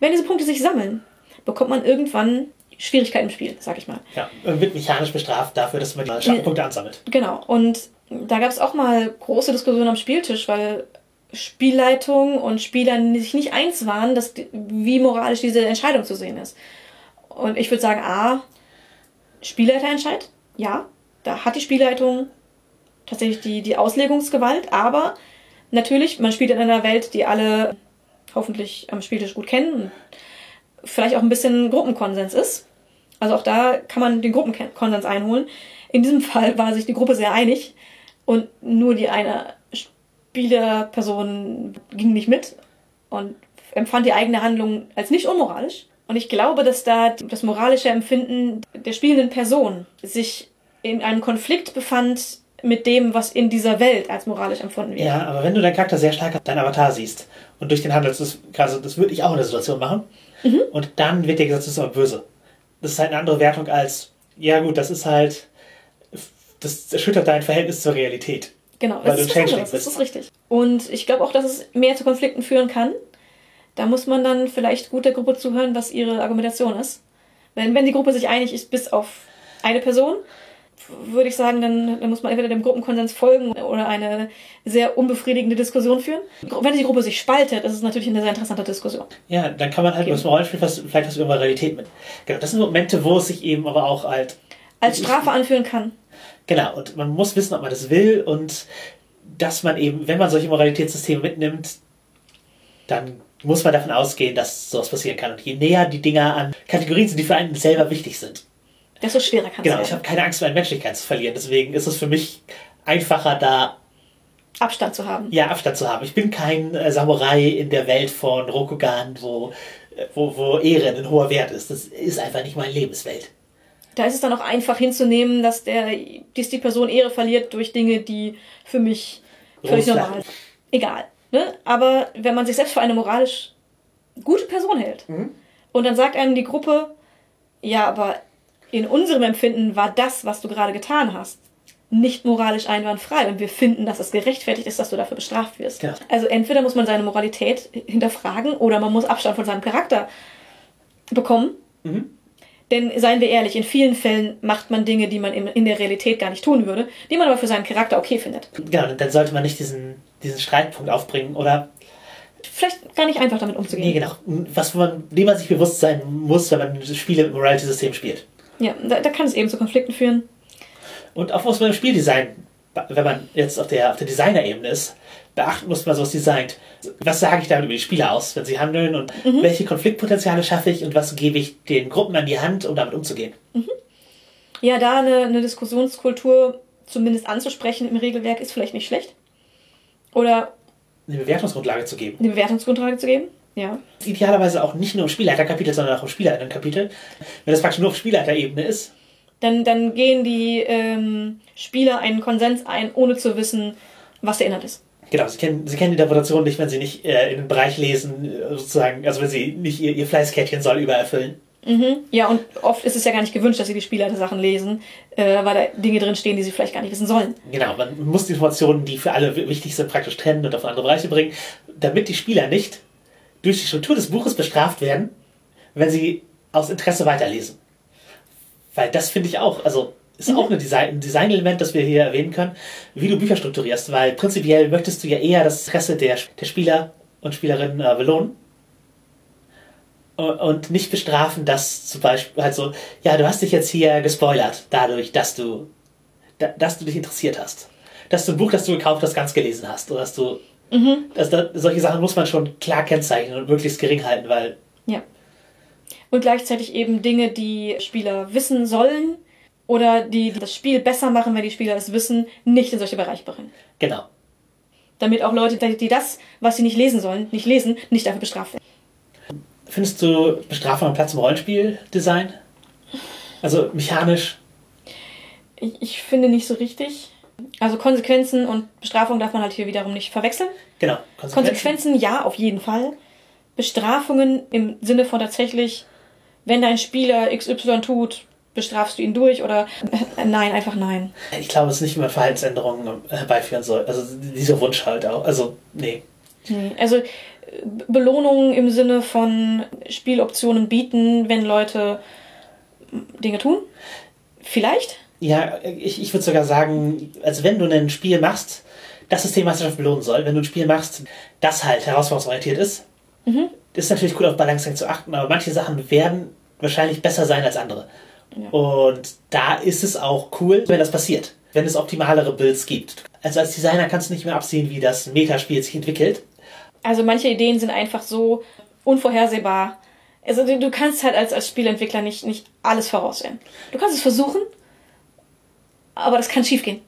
Wenn diese Punkte sich sammeln, bekommt man irgendwann Schwierigkeiten im Spiel, sag ich mal. ja. Und wird mechanisch bestraft dafür, dass man die Schattenpunkte ansammelt. Genau. Und da gab es auch mal große Diskussionen am Spieltisch, weil Spielleitung und Spieler sich nicht eins waren, dass, wie moralisch diese Entscheidung zu sehen ist. Und ich würde sagen, A, Spielleiterentscheid, ja, da hat die Spielleitung tatsächlich die, die Auslegungsgewalt, aber natürlich, man spielt in einer Welt, die alle hoffentlich am Spieltisch gut kennen und vielleicht auch ein bisschen Gruppenkonsens ist. Also auch da kann man den Gruppenkonsens einholen. In diesem Fall war sich die Gruppe sehr einig und nur die eine Spielerperson ging nicht mit und empfand die eigene Handlung als nicht unmoralisch. Und ich glaube, dass da das moralische Empfinden der spielenden Person sich in einem Konflikt befand mit dem, was in dieser Welt als moralisch empfunden wird. Ja, aber wenn du deinen Charakter sehr stark deinen Avatar siehst und durch den Handel, das, also das würde ich auch in der Situation machen, und dann wird dir gesagt, das ist aber böse. Das ist halt eine andere Wertung als, ja gut, das ist halt, das erschüttert dein Verhältnis zur Realität. Genau, Weil das du ist anderes, das ist richtig. Und ich glaube auch, dass es mehr zu Konflikten führen kann. Da muss man dann vielleicht gut der Gruppe zuhören, was ihre Argumentation ist. Wenn, wenn die Gruppe sich einig ist, bis auf eine Person, würde ich sagen, dann, dann muss man entweder dem Gruppenkonsens folgen oder eine sehr unbefriedigende Diskussion führen. Wenn die Gruppe sich spaltet, ist es natürlich eine sehr interessante Diskussion. Ja, dann kann man halt über das Rollenspiel was, vielleicht was über Realität mit. Genau, das sind Momente, wo es sich eben aber auch halt Als Strafe anführen kann. Genau, und man muss wissen, ob man das will und dass man eben, wenn man solche Moralitätssysteme mitnimmt, dann muss man davon ausgehen, dass sowas passieren kann. Und je näher die Dinger an Kategorien sind, die für einen selber wichtig sind. Desto schwerer kann Genau, es ich sein, habe keine Angst, meine Menschlichkeit zu verlieren. Deswegen ist es für mich einfacher, da Abstand zu haben. ja Abstand zu haben. Ich bin kein äh, Samurai in der Welt von Rokugan, wo, äh, wo, wo Ehre ein hoher Wert ist. Das ist einfach nicht meine Lebenswelt. Da ist es dann auch einfach hinzunehmen, dass, der, dass die Person Ehre verliert durch Dinge, die für mich völlig normal sind. Egal. Ne? Aber wenn man sich selbst für eine moralisch gute Person hält und dann sagt einem die Gruppe, ja, aber in unserem Empfinden war das, was du gerade getan hast, nicht moralisch einwandfrei und wir finden, dass es gerechtfertigt ist, dass du dafür bestraft wirst. Ja. Also entweder muss man seine Moralität hinterfragen oder man muss Abstand von seinem Charakter bekommen. Denn seien wir ehrlich, in vielen Fällen macht man Dinge, die man in, der Realität gar nicht tun würde, die man aber für seinen Charakter okay findet. Genau, dann sollte man nicht diesen, diesen Streitpunkt aufbringen oder Vielleicht gar nicht einfach damit umzugehen. Nee, genau. Was man, dem man sich bewusst sein muss, wenn man Spiele mit Morality-System spielt. Ja, da, da kann es eben zu Konflikten führen. Und auch was man im Spieldesign, wenn man jetzt auf der, auf der Designer-Ebene ist, beachten muss, man sowas designt. Was sage ich damit über die Spieler aus, wenn sie handeln und welche Konfliktpotenziale schaffe ich und was gebe ich den Gruppen an die Hand, um damit umzugehen. Ja, da eine, eine Diskussionskultur zumindest anzusprechen im Regelwerk ist vielleicht nicht schlecht. Oder eine Bewertungsgrundlage zu geben. Eine Bewertungsgrundlage zu geben. Ja. Idealerweise auch nicht nur im Spielleiterkapitel, sondern auch im Spielleiterkapitel. Wenn das praktisch nur auf Spielleiterebene ist, Dann, dann gehen die ähm, Spieler einen Konsens ein, ohne zu wissen, was der Inhalt ist. Genau, sie kennen, sie kennen die Interpretation nicht, wenn sie nicht äh, in den Bereich lesen, äh, sozusagen, also wenn sie nicht ihr, ihr Fleißkärtchen soll übererfüllen. Ja, und oft ist es ja gar nicht gewünscht, dass sie die Spieler Sachen lesen, äh, weil da Dinge drin stehen, die sie vielleicht gar nicht wissen sollen. Genau, man muss die Informationen, die für alle wichtig sind, praktisch trennen und auf andere Bereiche bringen, damit die Spieler nicht durch die Struktur des Buches bestraft werden, wenn sie aus Interesse weiterlesen. Weil das finde ich auch, also ist auch eine Design, ein Designelement, das wir hier erwähnen können, wie du Bücher strukturierst, weil prinzipiell möchtest du ja eher das Interesse der, der Spieler und Spielerinnen äh, belohnen und nicht bestrafen, dass zum Beispiel halt so, ja, du hast dich jetzt hier gespoilert, dadurch, dass du, da, dass du dich interessiert hast. Dass du ein Buch, das du gekauft hast, ganz gelesen hast. Oder dass du, dass da, solche Sachen muss man schon klar kennzeichnen und möglichst gering halten, weil, Ja. Und gleichzeitig eben Dinge, die Spieler wissen sollen oder die das Spiel besser machen, wenn die Spieler es wissen, nicht in solche Bereiche bringen. genau. Damit auch Leute, die das, was sie nicht lesen sollen, nicht lesen, nicht dafür bestraft werden. Findest du Bestrafung am Platz im Rollenspieldesign? Also mechanisch? Ich, ich finde nicht so richtig. Also Konsequenzen und Bestrafung darf man halt hier wiederum nicht verwechseln. Genau. Konsequenzen ja, auf jeden Fall. Bestrafungen im Sinne von tatsächlich, wenn dein Spieler XY tut, bestrafst du ihn durch oder äh, nein, einfach nein. Ich glaube, es ist nicht immer Verhaltensänderungen herbeiführen soll. Also dieser Wunsch halt auch. Also, nee. Nee. Also äh, Belohnungen im Sinne von Spieloptionen bieten, wenn Leute Dinge tun. Vielleicht. Ja, ich, ich würde sogar sagen, also wenn du ein Spiel machst, das Systemmeisterschaft belohnen soll, wenn du ein Spiel machst, das halt herausforderungsorientiert ist, ist natürlich gut auf Balancing zu achten, aber manche Sachen werden wahrscheinlich besser sein als andere. Ja. Und da ist es auch cool, wenn das passiert, wenn es optimalere Builds gibt. Also als Designer kannst du nicht mehr absehen, wie das Metaspiel sich entwickelt. Also manche Ideen sind einfach so unvorhersehbar. Also du, du kannst halt als, als Spielentwickler nicht, nicht alles voraussehen. Du kannst es versuchen, aber das kann schiefgehen.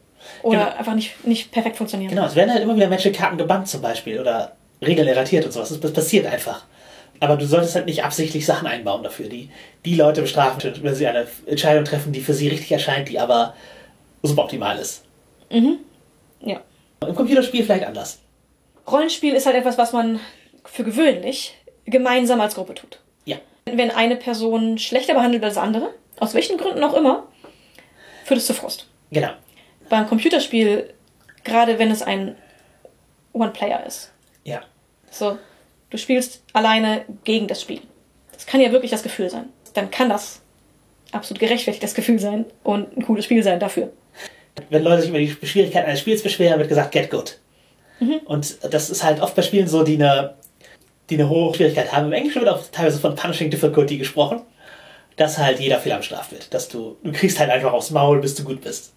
Oder Genau. einfach nicht, nicht perfekt funktionieren. Genau, es werden halt immer wieder Magic-Karten gebannt zum Beispiel oder Regeln erratiert und sowas. Das, passiert einfach. Aber du solltest halt nicht absichtlich Sachen einbauen dafür, die die Leute bestrafen, wenn sie eine Entscheidung treffen, die für sie richtig erscheint, die aber suboptimal ist. Ja. Im Computerspiel vielleicht anders. Rollenspiel ist halt etwas, was man für gewöhnlich gemeinsam als Gruppe tut. Ja. Wenn eine Person schlechter behandelt als andere, aus welchen Gründen auch immer, führt es zu Frust. Genau. Beim Computerspiel, gerade wenn es ein One-Player ist. Ja. So, du spielst alleine gegen das Spiel. Das kann ja wirklich das Gefühl sein. Dann kann das absolut gerechtfertigt das Gefühl sein und ein cooles Spiel sein dafür. Wenn Leute sich über die Schwierigkeit eines Spiels beschweren, wird gesagt, get good. Und das ist halt oft bei Spielen so, die eine, die eine hohe Schwierigkeit haben. Im Englischen wird auch teilweise von Punishing Difficulty gesprochen, dass halt jeder Fehler bestraft wird. Dass du, du kriegst halt einfach aufs Maul, bis du gut bist.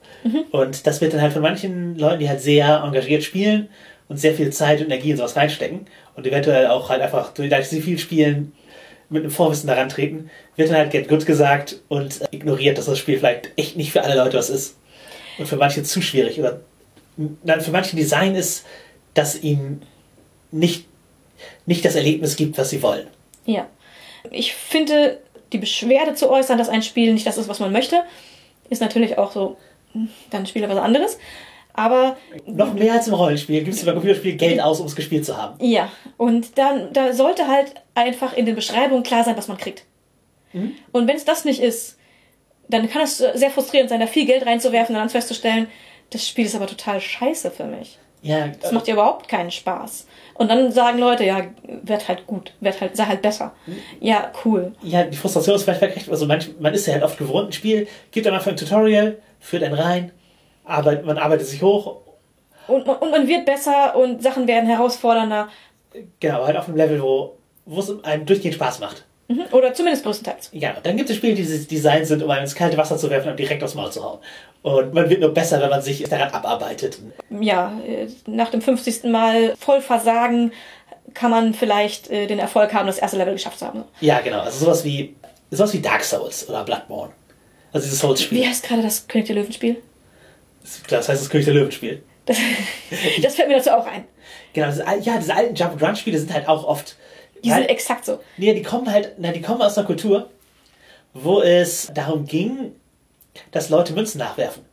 Und das wird dann halt von manchen Leuten, die halt sehr engagiert spielen und sehr viel Zeit und Energie in sowas reinstecken und eventuell auch halt einfach, dadurch, sie viel spielen, mit einem Vorwissen daran treten, wird dann halt get good gesagt und äh, ignoriert, dass das Spiel vielleicht echt nicht für alle Leute was ist. Und für manche zu schwierig. Oder dann für manche Design ist, dass ihnen nicht, nicht das Erlebnis gibt, was sie wollen. Ja. Ich finde, die Beschwerde zu äußern, dass ein Spiel nicht das ist, was man möchte, ist natürlich auch so, hm, dann spielt er was anderes. Aber Noch mehr als im Rollenspiel gibst du beim Computerspiel Geld aus, um es gespielt zu haben. ja, und dann da sollte halt einfach in den Beschreibungen klar sein, was man kriegt. Und wenn es das nicht ist, dann kann es sehr frustrierend sein, da viel Geld reinzuwerfen und dann festzustellen, das Spiel ist aber total scheiße für mich. Ja, Das macht ja überhaupt keinen Spaß. Und dann sagen Leute, ja, werd halt gut, werd halt, sei halt besser. Ja, cool. ja, die Frustration ist vielleicht wegrecht. Also manch, man ist ja halt oft gewohnt, ein Spiel gibt am Anfang ein Tutorial, führt einen rein, arbeit, man arbeitet sich hoch, Und, und man wird besser und Sachen werden herausfordernder. genau, halt auf einem Level, wo, wo es einem durchgehend Spaß macht. Mhm. Oder zumindest größtenteils. Ja, dann gibt es Spiele, die dieses Design sind, um einen ins kalte Wasser zu werfen und direkt aufs Maul zu hauen. Und man wird nur besser, wenn man sich daran abarbeitet. Ja, äh, nach dem 50. Mal voll versagen kann man vielleicht äh, den Erfolg haben, das erste Level geschafft zu haben. Ja, genau. Also sowas wie, sowas wie Dark Souls oder Bloodborne. Also dieses Wie Souls-Spiel. heißt gerade das König der Löwen-Spiel? Das heißt das König der Löwen-Spiel. Das, das fällt mir dazu auch ein. Genau, ja, diese alten Jump-and-Run-Spiele sind halt auch oft. Die weil- sind exakt so. Nee, die kommen halt, na, die kommen aus einer Kultur, wo es darum ging, dass Leute Münzen nachwerfen.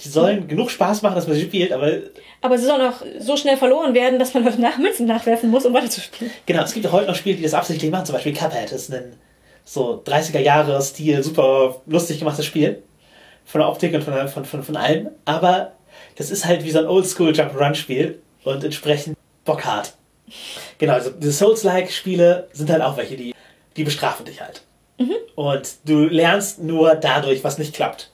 Die sollen genug Spaß machen, dass man sie spielt, aber Aber sie sollen auch so schnell verloren werden, dass man Leute nach Münzen nachwerfen muss, um weiterzuspielen. genau, es gibt auch heute noch Spiele, die das absichtlich machen, zum Beispiel Cuphead ist ein so 30er Jahre Stil, super lustig gemachtes Spiel. Von der Optik und von, von, von, von allem. Aber das ist halt wie so ein Oldschool Jump-Run-Spiel und entsprechend bockhart. Genau, also diese Souls-like-Spiele sind halt auch welche, die, die bestrafen dich halt. Und du lernst nur dadurch, was nicht klappt.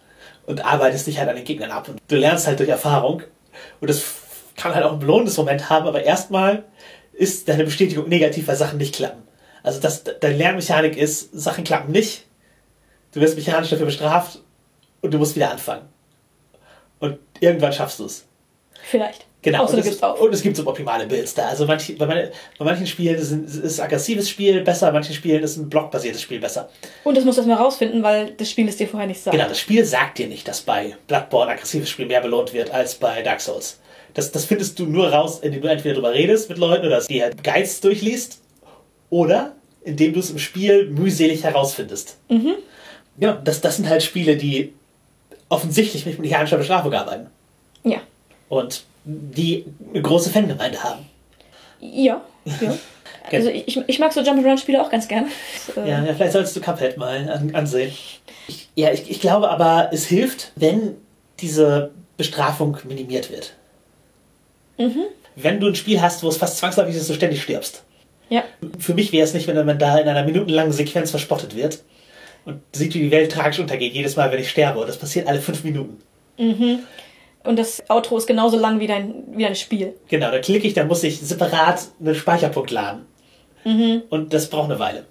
Und arbeitest dich halt an den Gegnern ab. Und du lernst halt durch Erfahrung. Und das kann halt auch ein belohnendes Moment haben, aber erstmal ist deine Bestätigung negativ, weil Sachen nicht klappen. Also das, deine Lernmechanik ist, Sachen klappen nicht, du wirst mechanisch dafür bestraft und du musst wieder anfangen. Und irgendwann schaffst du es. Vielleicht. Genau. Außer und, es, und es gibt so optimale Builds da. Also manche, bei, bei manchen Spielen ist ein, ist ein aggressives Spiel besser, bei manchen Spielen ist ein blockbasiertes Spiel besser. Und das musst du erstmal rausfinden, weil das Spiel es dir vorher nicht sagt. Genau, das Spiel sagt dir nicht, dass bei Bloodborne aggressives Spiel mehr belohnt wird als bei Dark Souls. Das, das findest du nur raus, indem du entweder drüber redest mit Leuten oder dir halt Guides durchliest oder indem du es im Spiel mühselig herausfindest. Mhm. Ja, das, das sind halt Spiele, die offensichtlich mit mechanischer Bestrafung arbeiten Ja. und die eine große Fangemeinde haben. Ja. ja. Also ich, ich mag so Jump'n'Run-Spiele auch ganz gerne. Ja, ja, vielleicht solltest du Cuphead mal an, ansehen. Ich, ja, ich, ich glaube aber, es hilft, wenn diese Bestrafung minimiert wird. Wenn du ein Spiel hast, wo es fast zwangsläufig ist, dass du ständig stirbst. ja. Für mich wäre es nicht, wenn man da in einer minutenlangen Sequenz verspottet wird und sieht, wie die Welt tragisch untergeht, jedes Mal, wenn ich sterbe. Und das passiert alle fünf Minuten. Und das Outro ist genauso lang wie dein, wie dein Spiel. Genau, da klicke ich, dann muss ich separat einen Speicherpunkt laden. Und das braucht eine Weile.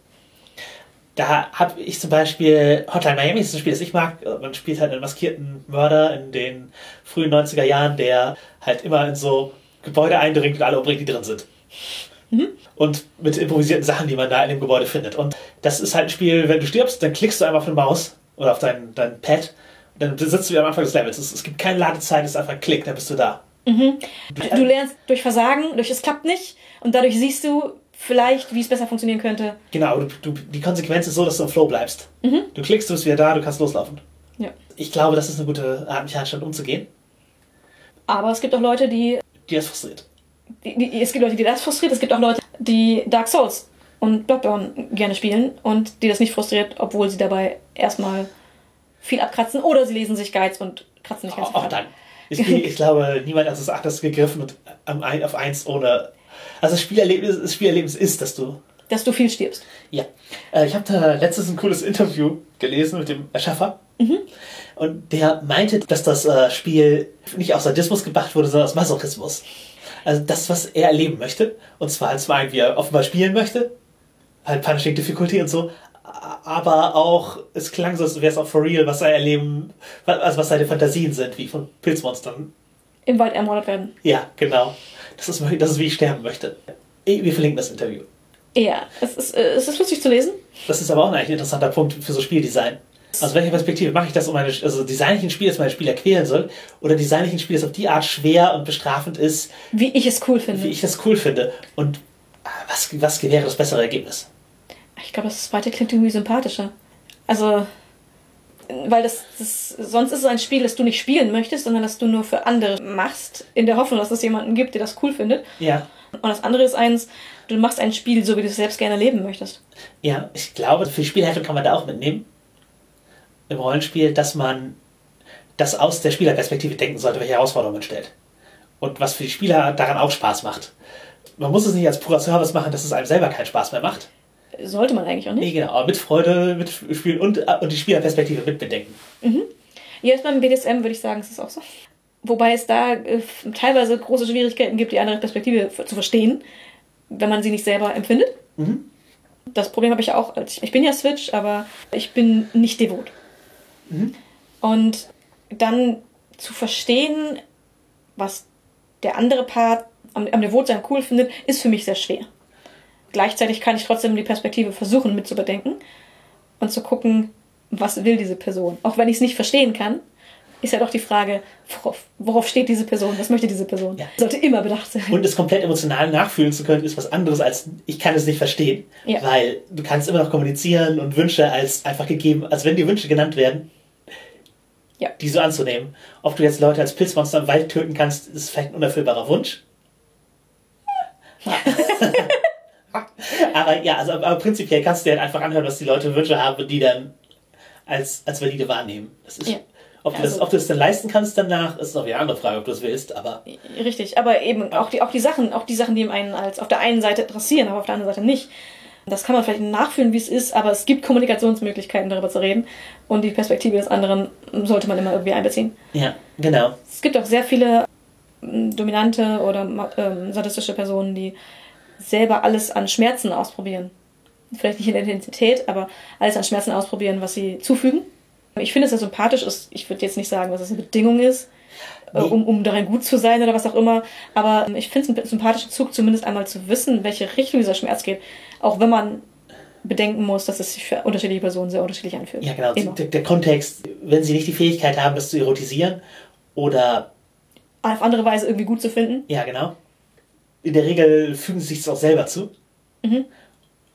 Da habe ich zum Beispiel Hotline Miami, das ist ein Spiel, das ich mag. Man spielt halt einen maskierten Mörder in den frühen 90er Jahren, der halt immer in so Gebäude eindringt und alle umbringt, die drin sind. Und mit improvisierten Sachen, die man da in dem Gebäude findet. Und das ist halt ein Spiel, wenn du stirbst, dann klickst du einfach auf eine Maus oder auf dein, dein Pad dann sitzt du wieder am Anfang des Levels. Es, es gibt keine Ladezeit, es ist einfach Klick, dann bist du da. Du lernst durch Versagen, durch es klappt nicht und dadurch siehst du vielleicht, wie es besser funktionieren könnte. Genau, du, du, die Konsequenz ist so, dass du im Flow bleibst. Du klickst, du bist wieder da, du kannst loslaufen. Ja. Ich glaube, das ist eine gute Art, mechanisch damit umzugehen, Aber es gibt auch Leute, die, die das frustriert. die, die es gibt Leute, die das frustriert, es gibt auch Leute, die Dark Souls und Bloodborne gerne spielen und die das nicht frustriert, obwohl sie dabei erstmal viel abkratzen oder sie lesen sich Guides und kratzen nicht ganz Auch, viel auch ab. dann. Ich, ich glaube, niemand hat es anders gegriffen und auf eins ohne. Also das Spielerlebnis, das Spielerlebnis ist, dass du. Dass du viel stirbst. Ja. Äh, ich habe da letztens ein cooles Interview gelesen mit dem Erschaffer. Und der meinte, dass das äh, Spiel nicht aus Sadismus gemacht wurde, sondern aus Masochismus. Also das, was er erleben möchte. Und zwar als mal, wie er offenbar spielen möchte. Halt Punishing Difficulty und so. Aber auch, es klang so, als wäre es auch for real, was er erleben, also was seine Fantasien sind, wie von Pilzmonstern. Im Wald ermordet werden. Ja, genau. Das ist, das ist wie ich sterben möchte. Wir verlinken das Interview. Ja, es ist, äh, es ist lustig zu lesen. Das ist aber auch ein interessanter Punkt für so Spieldesign. Aus welcher Perspektive mache ich das, um meine, also design ich ein Spiel, das meine Spieler quälen soll, oder design ich ein Spiel, das auf die Art schwer und bestrafend ist, Wie ich es cool finde. wie ich das cool finde? Und ah, was, was wäre das bessere Ergebnis? Ich glaube, das zweite klingt irgendwie sympathischer. Also, weil das, das, sonst ist es ein Spiel, das du nicht spielen möchtest, sondern das du nur für andere machst, in der Hoffnung, dass es jemanden gibt, der das cool findet. Ja, Und das andere ist eins, du machst ein Spiel, so wie du es selbst gerne leben möchtest. ja, ich glaube, für die Spielhaltung kann man da auch mitnehmen. Im Rollenspiel, dass man das aus der Spielerperspektive denken sollte, welche Herausforderungen man stellt. Und was für die Spieler daran auch Spaß macht. Man muss es nicht als purer Service machen, dass es einem selber keinen Spaß mehr macht. Sollte man eigentlich auch Nee, nicht. genau, aber mit Freude mitspielen und, und die Spielerperspektive mitbedenken. Jetzt beim BDSM würde ich sagen, es ist auch so. Wobei es da äh, teilweise große Schwierigkeiten gibt, die andere Perspektive zu verstehen, wenn man sie nicht selber empfindet. Das Problem habe ich auch. als Ich bin ja Switch, aber ich bin nicht devot. Und dann zu verstehen, was der andere Part am, am Devotsein cool findet, ist für mich sehr schwer. Gleichzeitig kann ich trotzdem die Perspektive versuchen mit zu bedenken und zu gucken, was will diese Person. Auch wenn ich es nicht verstehen kann, ist ja doch die Frage, worauf, worauf steht diese Person, was möchte diese Person? Ja. Sollte immer bedacht sein. Und es komplett emotional nachfühlen zu können, ist was anderes als ich kann es nicht verstehen. Ja. Weil du kannst immer noch kommunizieren und Wünsche als einfach gegeben, als wenn die Wünsche genannt werden, Ja. die so anzunehmen. Ob du jetzt Leute als Pilzmonster im Wald töten kannst, ist vielleicht ein unerfüllbarer Wunsch. aber ja, also aber prinzipiell kannst du dir halt einfach anhören, was die Leute Wünsche haben, die dann als, als valide wahrnehmen. Das ist, Ja. ob, du das, Also- ob du das dann leisten kannst danach, ist noch eine andere Frage, ob du es willst, aber Richtig, aber eben auch die, auch die Sachen, auch die Sachen, die einen als auf der einen Seite interessieren, aber auf der anderen Seite nicht. Das kann man vielleicht nachfühlen, wie es ist, aber es gibt Kommunikationsmöglichkeiten, darüber zu reden. Und die Perspektive des anderen sollte man immer irgendwie einbeziehen. ja, genau. Es gibt auch sehr viele ähm, dominante oder ähm, sadistische Personen, die selber alles an Schmerzen ausprobieren. Vielleicht nicht in der Intensität, aber alles an Schmerzen ausprobieren, was sie zufügen. Ich finde es sehr sympathisch. ist- Ich würde jetzt nicht sagen, dass es eine Bedingung ist, äh, Nee. um, um darin gut zu sein oder was auch immer. Aber ähm, ich finde es einen sympathischen Zug, zumindest einmal zu wissen, welche Richtung dieser Schmerz geht. Auch wenn man bedenken muss, dass es sich für unterschiedliche Personen sehr unterschiedlich anfühlt. Ja, genau. Der, der Kontext, wenn sie nicht die Fähigkeit haben, das zu erotisieren oder, Auf andere Weise irgendwie gut zu finden. ja, genau. In der Regel fügen sie sich das auch selber zu. Mhm.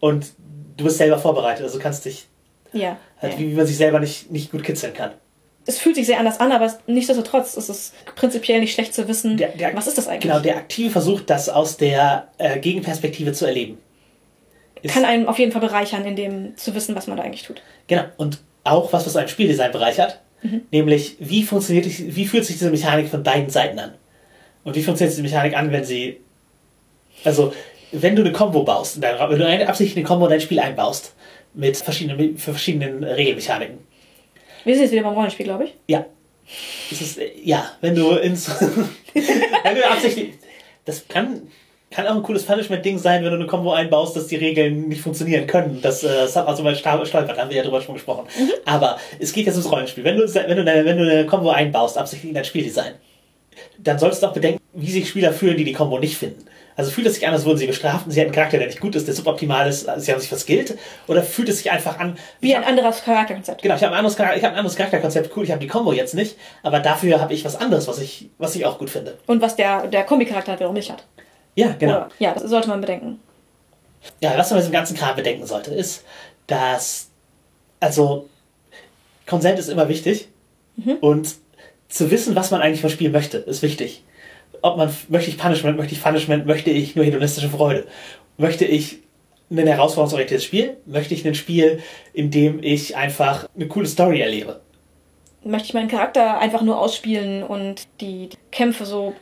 Und du bist selber vorbereitet, also kannst dich, Ja. halt, ja. wie, wie man sich selber nicht, nicht gut kitzeln kann. es fühlt sich sehr anders an, aber es- nichtsdestotrotz ist es prinzipiell nicht schlecht zu wissen, Der- der- was ist das eigentlich. Genau, der aktive Versuch, das aus der äh, Gegenperspektive zu erleben. Ist, Kann einen auf jeden Fall bereichern, in dem zu wissen, was man da eigentlich tut. Genau. Und auch was, was ein Spieldesign bereichert, Mhm. nämlich wie funktioniert, wie fühlt sich diese Mechanik von beiden Seiten an? Und wie funktioniert diese Mechanik an, wenn sie, also, wenn du eine Combo baust, wenn du eine absichtlich eine Combo in dein Spiel einbaust, mit verschiedenen, für verschiedenen Regelmechaniken. Wir sind jetzt wieder beim Rollenspiel, glaube ich. Ja. Das ist, äh, ja, wenn du ins, wenn du absichtlich, das kann, kann auch ein cooles Punishment-Ding sein, wenn du eine Combo einbaust, dass die Regeln nicht funktionieren können. Das, äh, hat also mal Sta- stolpert, haben wir ja drüber schon gesprochen. Aber es geht jetzt ums Rollenspiel. Wenn du, wenn du, eine, wenn du eine Combo einbaust, absichtlich in dein Spieldesign, dann solltest du auch bedenken, wie sich Spieler fühlen, die die Combo nicht finden. Also fühlt es sich an, als wurden sie bestraft und sie hatten einen Charakter, der nicht gut ist, der suboptimal ist, sie haben sich verskillt? Oder fühlt es sich einfach an, Wie ein hab- anderes Charakterkonzept. Genau, ich habe ein anderes, ich hab ein anderes Charakterkonzept. Cool, ich habe die Combo jetzt nicht, aber dafür habe ich was anderes, was ich, was ich auch gut finde. Und was der, der Kombi-Charakter wiederum nicht hat. Ja, genau. Oder, ja, das sollte man bedenken. Ja, was man bei diesem ganzen Kram bedenken sollte, ist, dass, also, Konsent ist immer wichtig und zu wissen, was man eigentlich vom Spiel möchte, ist wichtig. Ob man, möchte ich Punishment, möchte ich Punishment, möchte ich nur hedonistische Freude? Möchte ich ein herausforderungsorientiertes Spiel? Möchte ich ein Spiel, in dem ich einfach eine coole Story erlebe? Möchte ich meinen Charakter einfach nur ausspielen und die Kämpfe so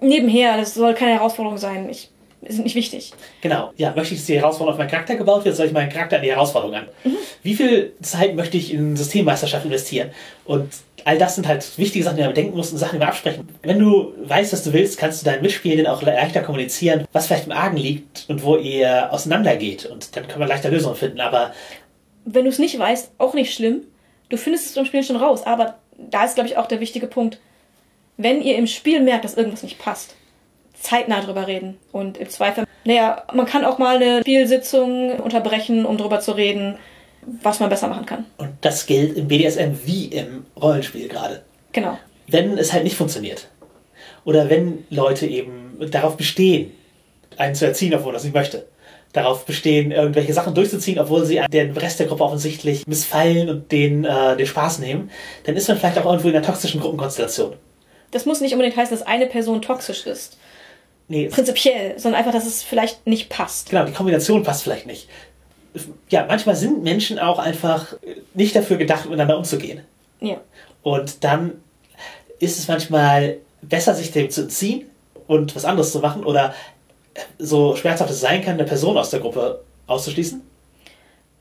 nebenher, das soll keine Herausforderung sein. Ich, sind nicht wichtig. Genau. Ja, möchte ich, dass die Herausforderung auf meinen Charakter gebaut wird, soll ich meinen Charakter an die Herausforderung an? Wie viel Zeit möchte ich in Systemmeisterschaft investieren? Und all das sind halt wichtige Sachen, die man bedenken muss und Sachen, die man absprechen. Wenn du weißt, was du willst, kannst du deinen Mitspielenden auch leichter kommunizieren, was vielleicht im Argen liegt und wo ihr auseinandergeht. Und dann kann man leichter Lösungen finden. Aber Wenn du es nicht weißt, auch nicht schlimm. Du findest es im Spiel schon raus. Aber da ist, glaube ich, auch der wichtige Punkt. Wenn ihr im Spiel merkt, dass irgendwas nicht passt, zeitnah drüber reden. Und im Zweifel, naja, man kann auch mal eine Spielsitzung unterbrechen, um drüber zu reden, was man besser machen kann. und das gilt im BDSM wie im Rollenspiel gerade. Genau. wenn es halt nicht funktioniert. Oder wenn Leute eben darauf bestehen, einen zu erziehen, obwohl er das nicht möchte. Darauf bestehen, irgendwelche Sachen durchzuziehen, obwohl sie den Rest der Gruppe offensichtlich missfallen und den, äh, den Spaß nehmen, dann ist man vielleicht auch irgendwo in einer toxischen Gruppenkonstellation. Das muss nicht unbedingt heißen, dass eine Person toxisch ist. Nee, Prinzipiell, sondern einfach, dass es vielleicht nicht passt. genau, die Kombination passt vielleicht nicht. Ja, manchmal sind Menschen auch einfach nicht dafür gedacht, miteinander umzugehen. Ja. Und dann ist es manchmal besser, sich dem zu entziehen und was anderes zu machen oder so schmerzhaft es sein kann, eine Person aus der Gruppe auszuschließen.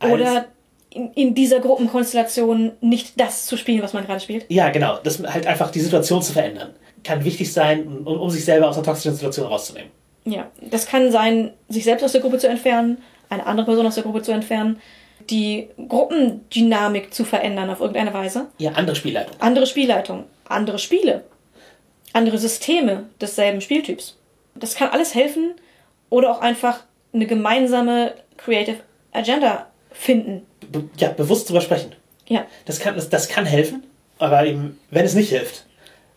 Oder in, in dieser Gruppenkonstellation nicht das zu spielen, was man gerade spielt. Ja, genau. Das halt einfach die Situation zu verändern. Kann wichtig sein, um, um sich selber aus einer toxischen Situation rauszunehmen. Ja. Das kann sein, sich selbst aus der Gruppe zu entfernen, eine andere Person aus der Gruppe zu entfernen, die Gruppendynamik zu verändern auf irgendeine Weise. Ja, andere Spielleitung. Andere Spielleitung, andere Spiele, andere Systeme desselben Spieltyps. Das kann alles helfen oder auch einfach eine gemeinsame Creative Agenda finden. Be ja, bewusst drüber sprechen. Ja, Das kann, das, das kann helfen. Aber eben, wenn es nicht hilft,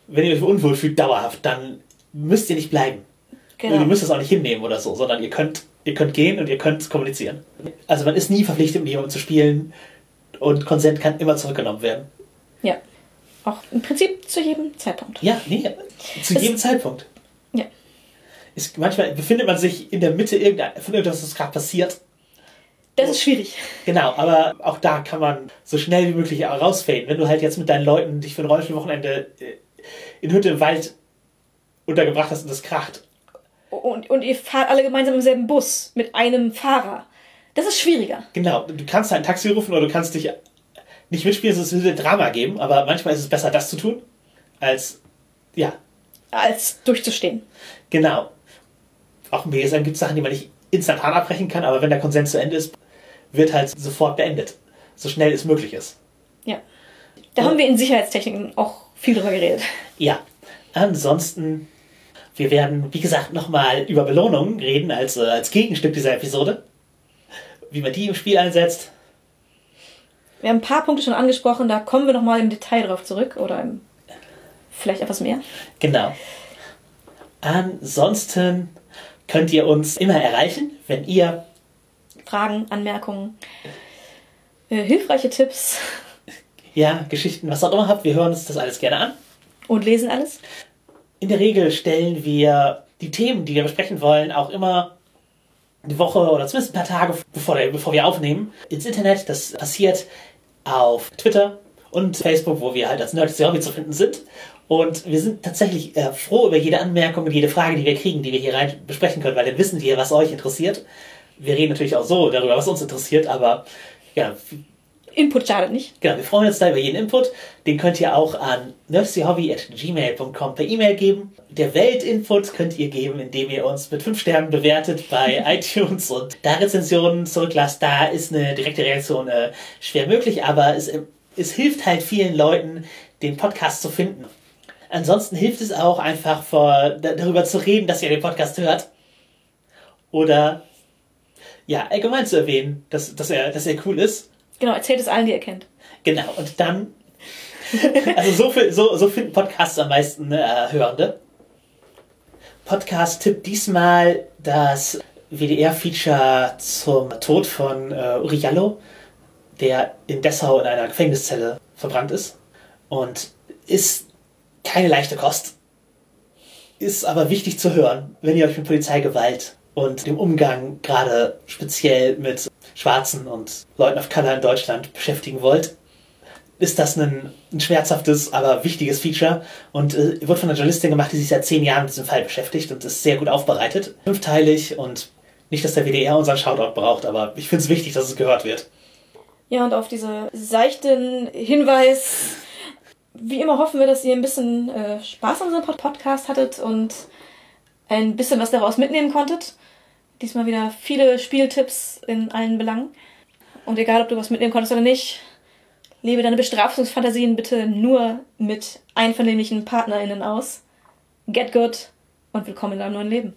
wenn ihr euch unwohl fühlt, dauerhaft, dann müsst ihr nicht bleiben. Genau. Und ihr müsst es auch nicht hinnehmen oder so, sondern ihr könnt, ihr könnt gehen und ihr könnt kommunizieren. Also man ist nie verpflichtet, mit jemandem zu spielen und Konsent kann immer zurückgenommen werden. Ja. Auch im Prinzip zu jedem Zeitpunkt. Ja, nee, zu Es- jedem Zeitpunkt. Ja. Ist, manchmal befindet man sich in der Mitte von irgendwas, was gerade passiert. Das ist schwierig. Genau, aber auch da kann man so schnell wie möglich rausfaden. Wenn du halt jetzt mit deinen Leuten dich für ein Rollenspielwochenende äh, in Hütte im Wald untergebracht hast und das kracht. Und, und ihr fahrt alle gemeinsam im selben Bus mit einem Fahrer. Das ist schwieriger. Genau, du kannst ein Taxi rufen oder du kannst dich nicht mitspielen, sonst würde es Drama geben, aber manchmal ist es besser, das zu tun, als, ja, Als durchzustehen. genau. Auch im BSM gibt es Sachen, die man nicht instantan abbrechen kann, aber wenn der Konsens zu Ende ist, wird halt sofort beendet. So schnell es möglich ist. Ja. Da haben wir in Sicherheitstechniken auch viel drüber geredet. Ja, ansonsten, wir werden, wie gesagt, nochmal über Belohnungen reden als, äh, als Gegenstück dieser Episode. Wie man die im Spiel einsetzt. Wir haben ein paar Punkte schon angesprochen, da kommen wir nochmal im Detail drauf zurück oder im, vielleicht etwas mehr. Genau. Ansonsten könnt ihr uns immer erreichen, wenn ihr Fragen, Anmerkungen, äh, hilfreiche Tipps ja Geschichten, was auch immer habt. Wir hören uns das alles gerne an. und lesen alles. In der Regel stellen wir die Themen, die wir besprechen wollen, auch immer eine Woche oder zumindest ein paar Tage bevor, bevor wir aufnehmen, ins Internet. Das passiert auf Twitter und Facebook, wo wir halt als Nerds Hobby zu finden sind. Und wir sind tatsächlich äh, froh über jede Anmerkung und jede Frage, die wir kriegen, die wir hier rein besprechen können, weil dann wissen wir, was euch interessiert. Wir reden natürlich auch so darüber, was uns interessiert, aber ja, Input schadet nicht. Genau, wir freuen uns da über jeden Input. Den könnt ihr auch an nerstyhobby.gmail.com per E-Mail geben. Der Weltinput könnt ihr geben, indem ihr uns mit 5 Sternen bewertet bei iTunes und da Rezensionen zurücklasst. Da ist eine direkte Reaktion äh, schwer möglich, aber es, es hilft halt vielen Leuten, den Podcast zu finden. Ansonsten hilft es auch einfach vor, da, darüber zu reden, dass ihr den Podcast hört. Oder ja, allgemein zu erwähnen, dass, dass, er, dass er cool ist. Genau, erzählt es allen, die ihr kennt. Genau, und dann. Also so, viel, so, so finden Podcasts am meisten äh, Hörende. Podcast-Tipp diesmal das WDR-Feature zum Tod von äh, Uri Jallo, der in Dessau in einer Gefängniszelle verbrannt ist. Und ist keine leichte Kost. Ist aber wichtig zu hören, wenn ihr euch mit Polizeigewalt und dem Umgang gerade speziell mit Schwarzen und Leuten of Color in Deutschland beschäftigen wollt, ist das ein, ein schmerzhaftes, aber wichtiges Feature und äh, wird von einer Journalistin gemacht, die sich seit zehn Jahren mit diesem Fall beschäftigt und ist sehr gut aufbereitet. Fünfteilig und nicht, dass der WDR unseren Shoutout braucht, aber ich finde es wichtig, dass es gehört wird. Ja, und auf diese seichten Hinweis, wie immer hoffen wir, dass ihr ein bisschen äh, Spaß an unserem Pod- Podcast hattet und ein bisschen was daraus mitnehmen konntet. Diesmal wieder viele Spieltipps in allen Belangen. Und egal, ob du was mitnehmen konntest oder nicht, lebe deine Bestrafungsfantasien bitte nur mit einvernehmlichen PartnerInnen aus. Get good und willkommen in deinem neuen Leben.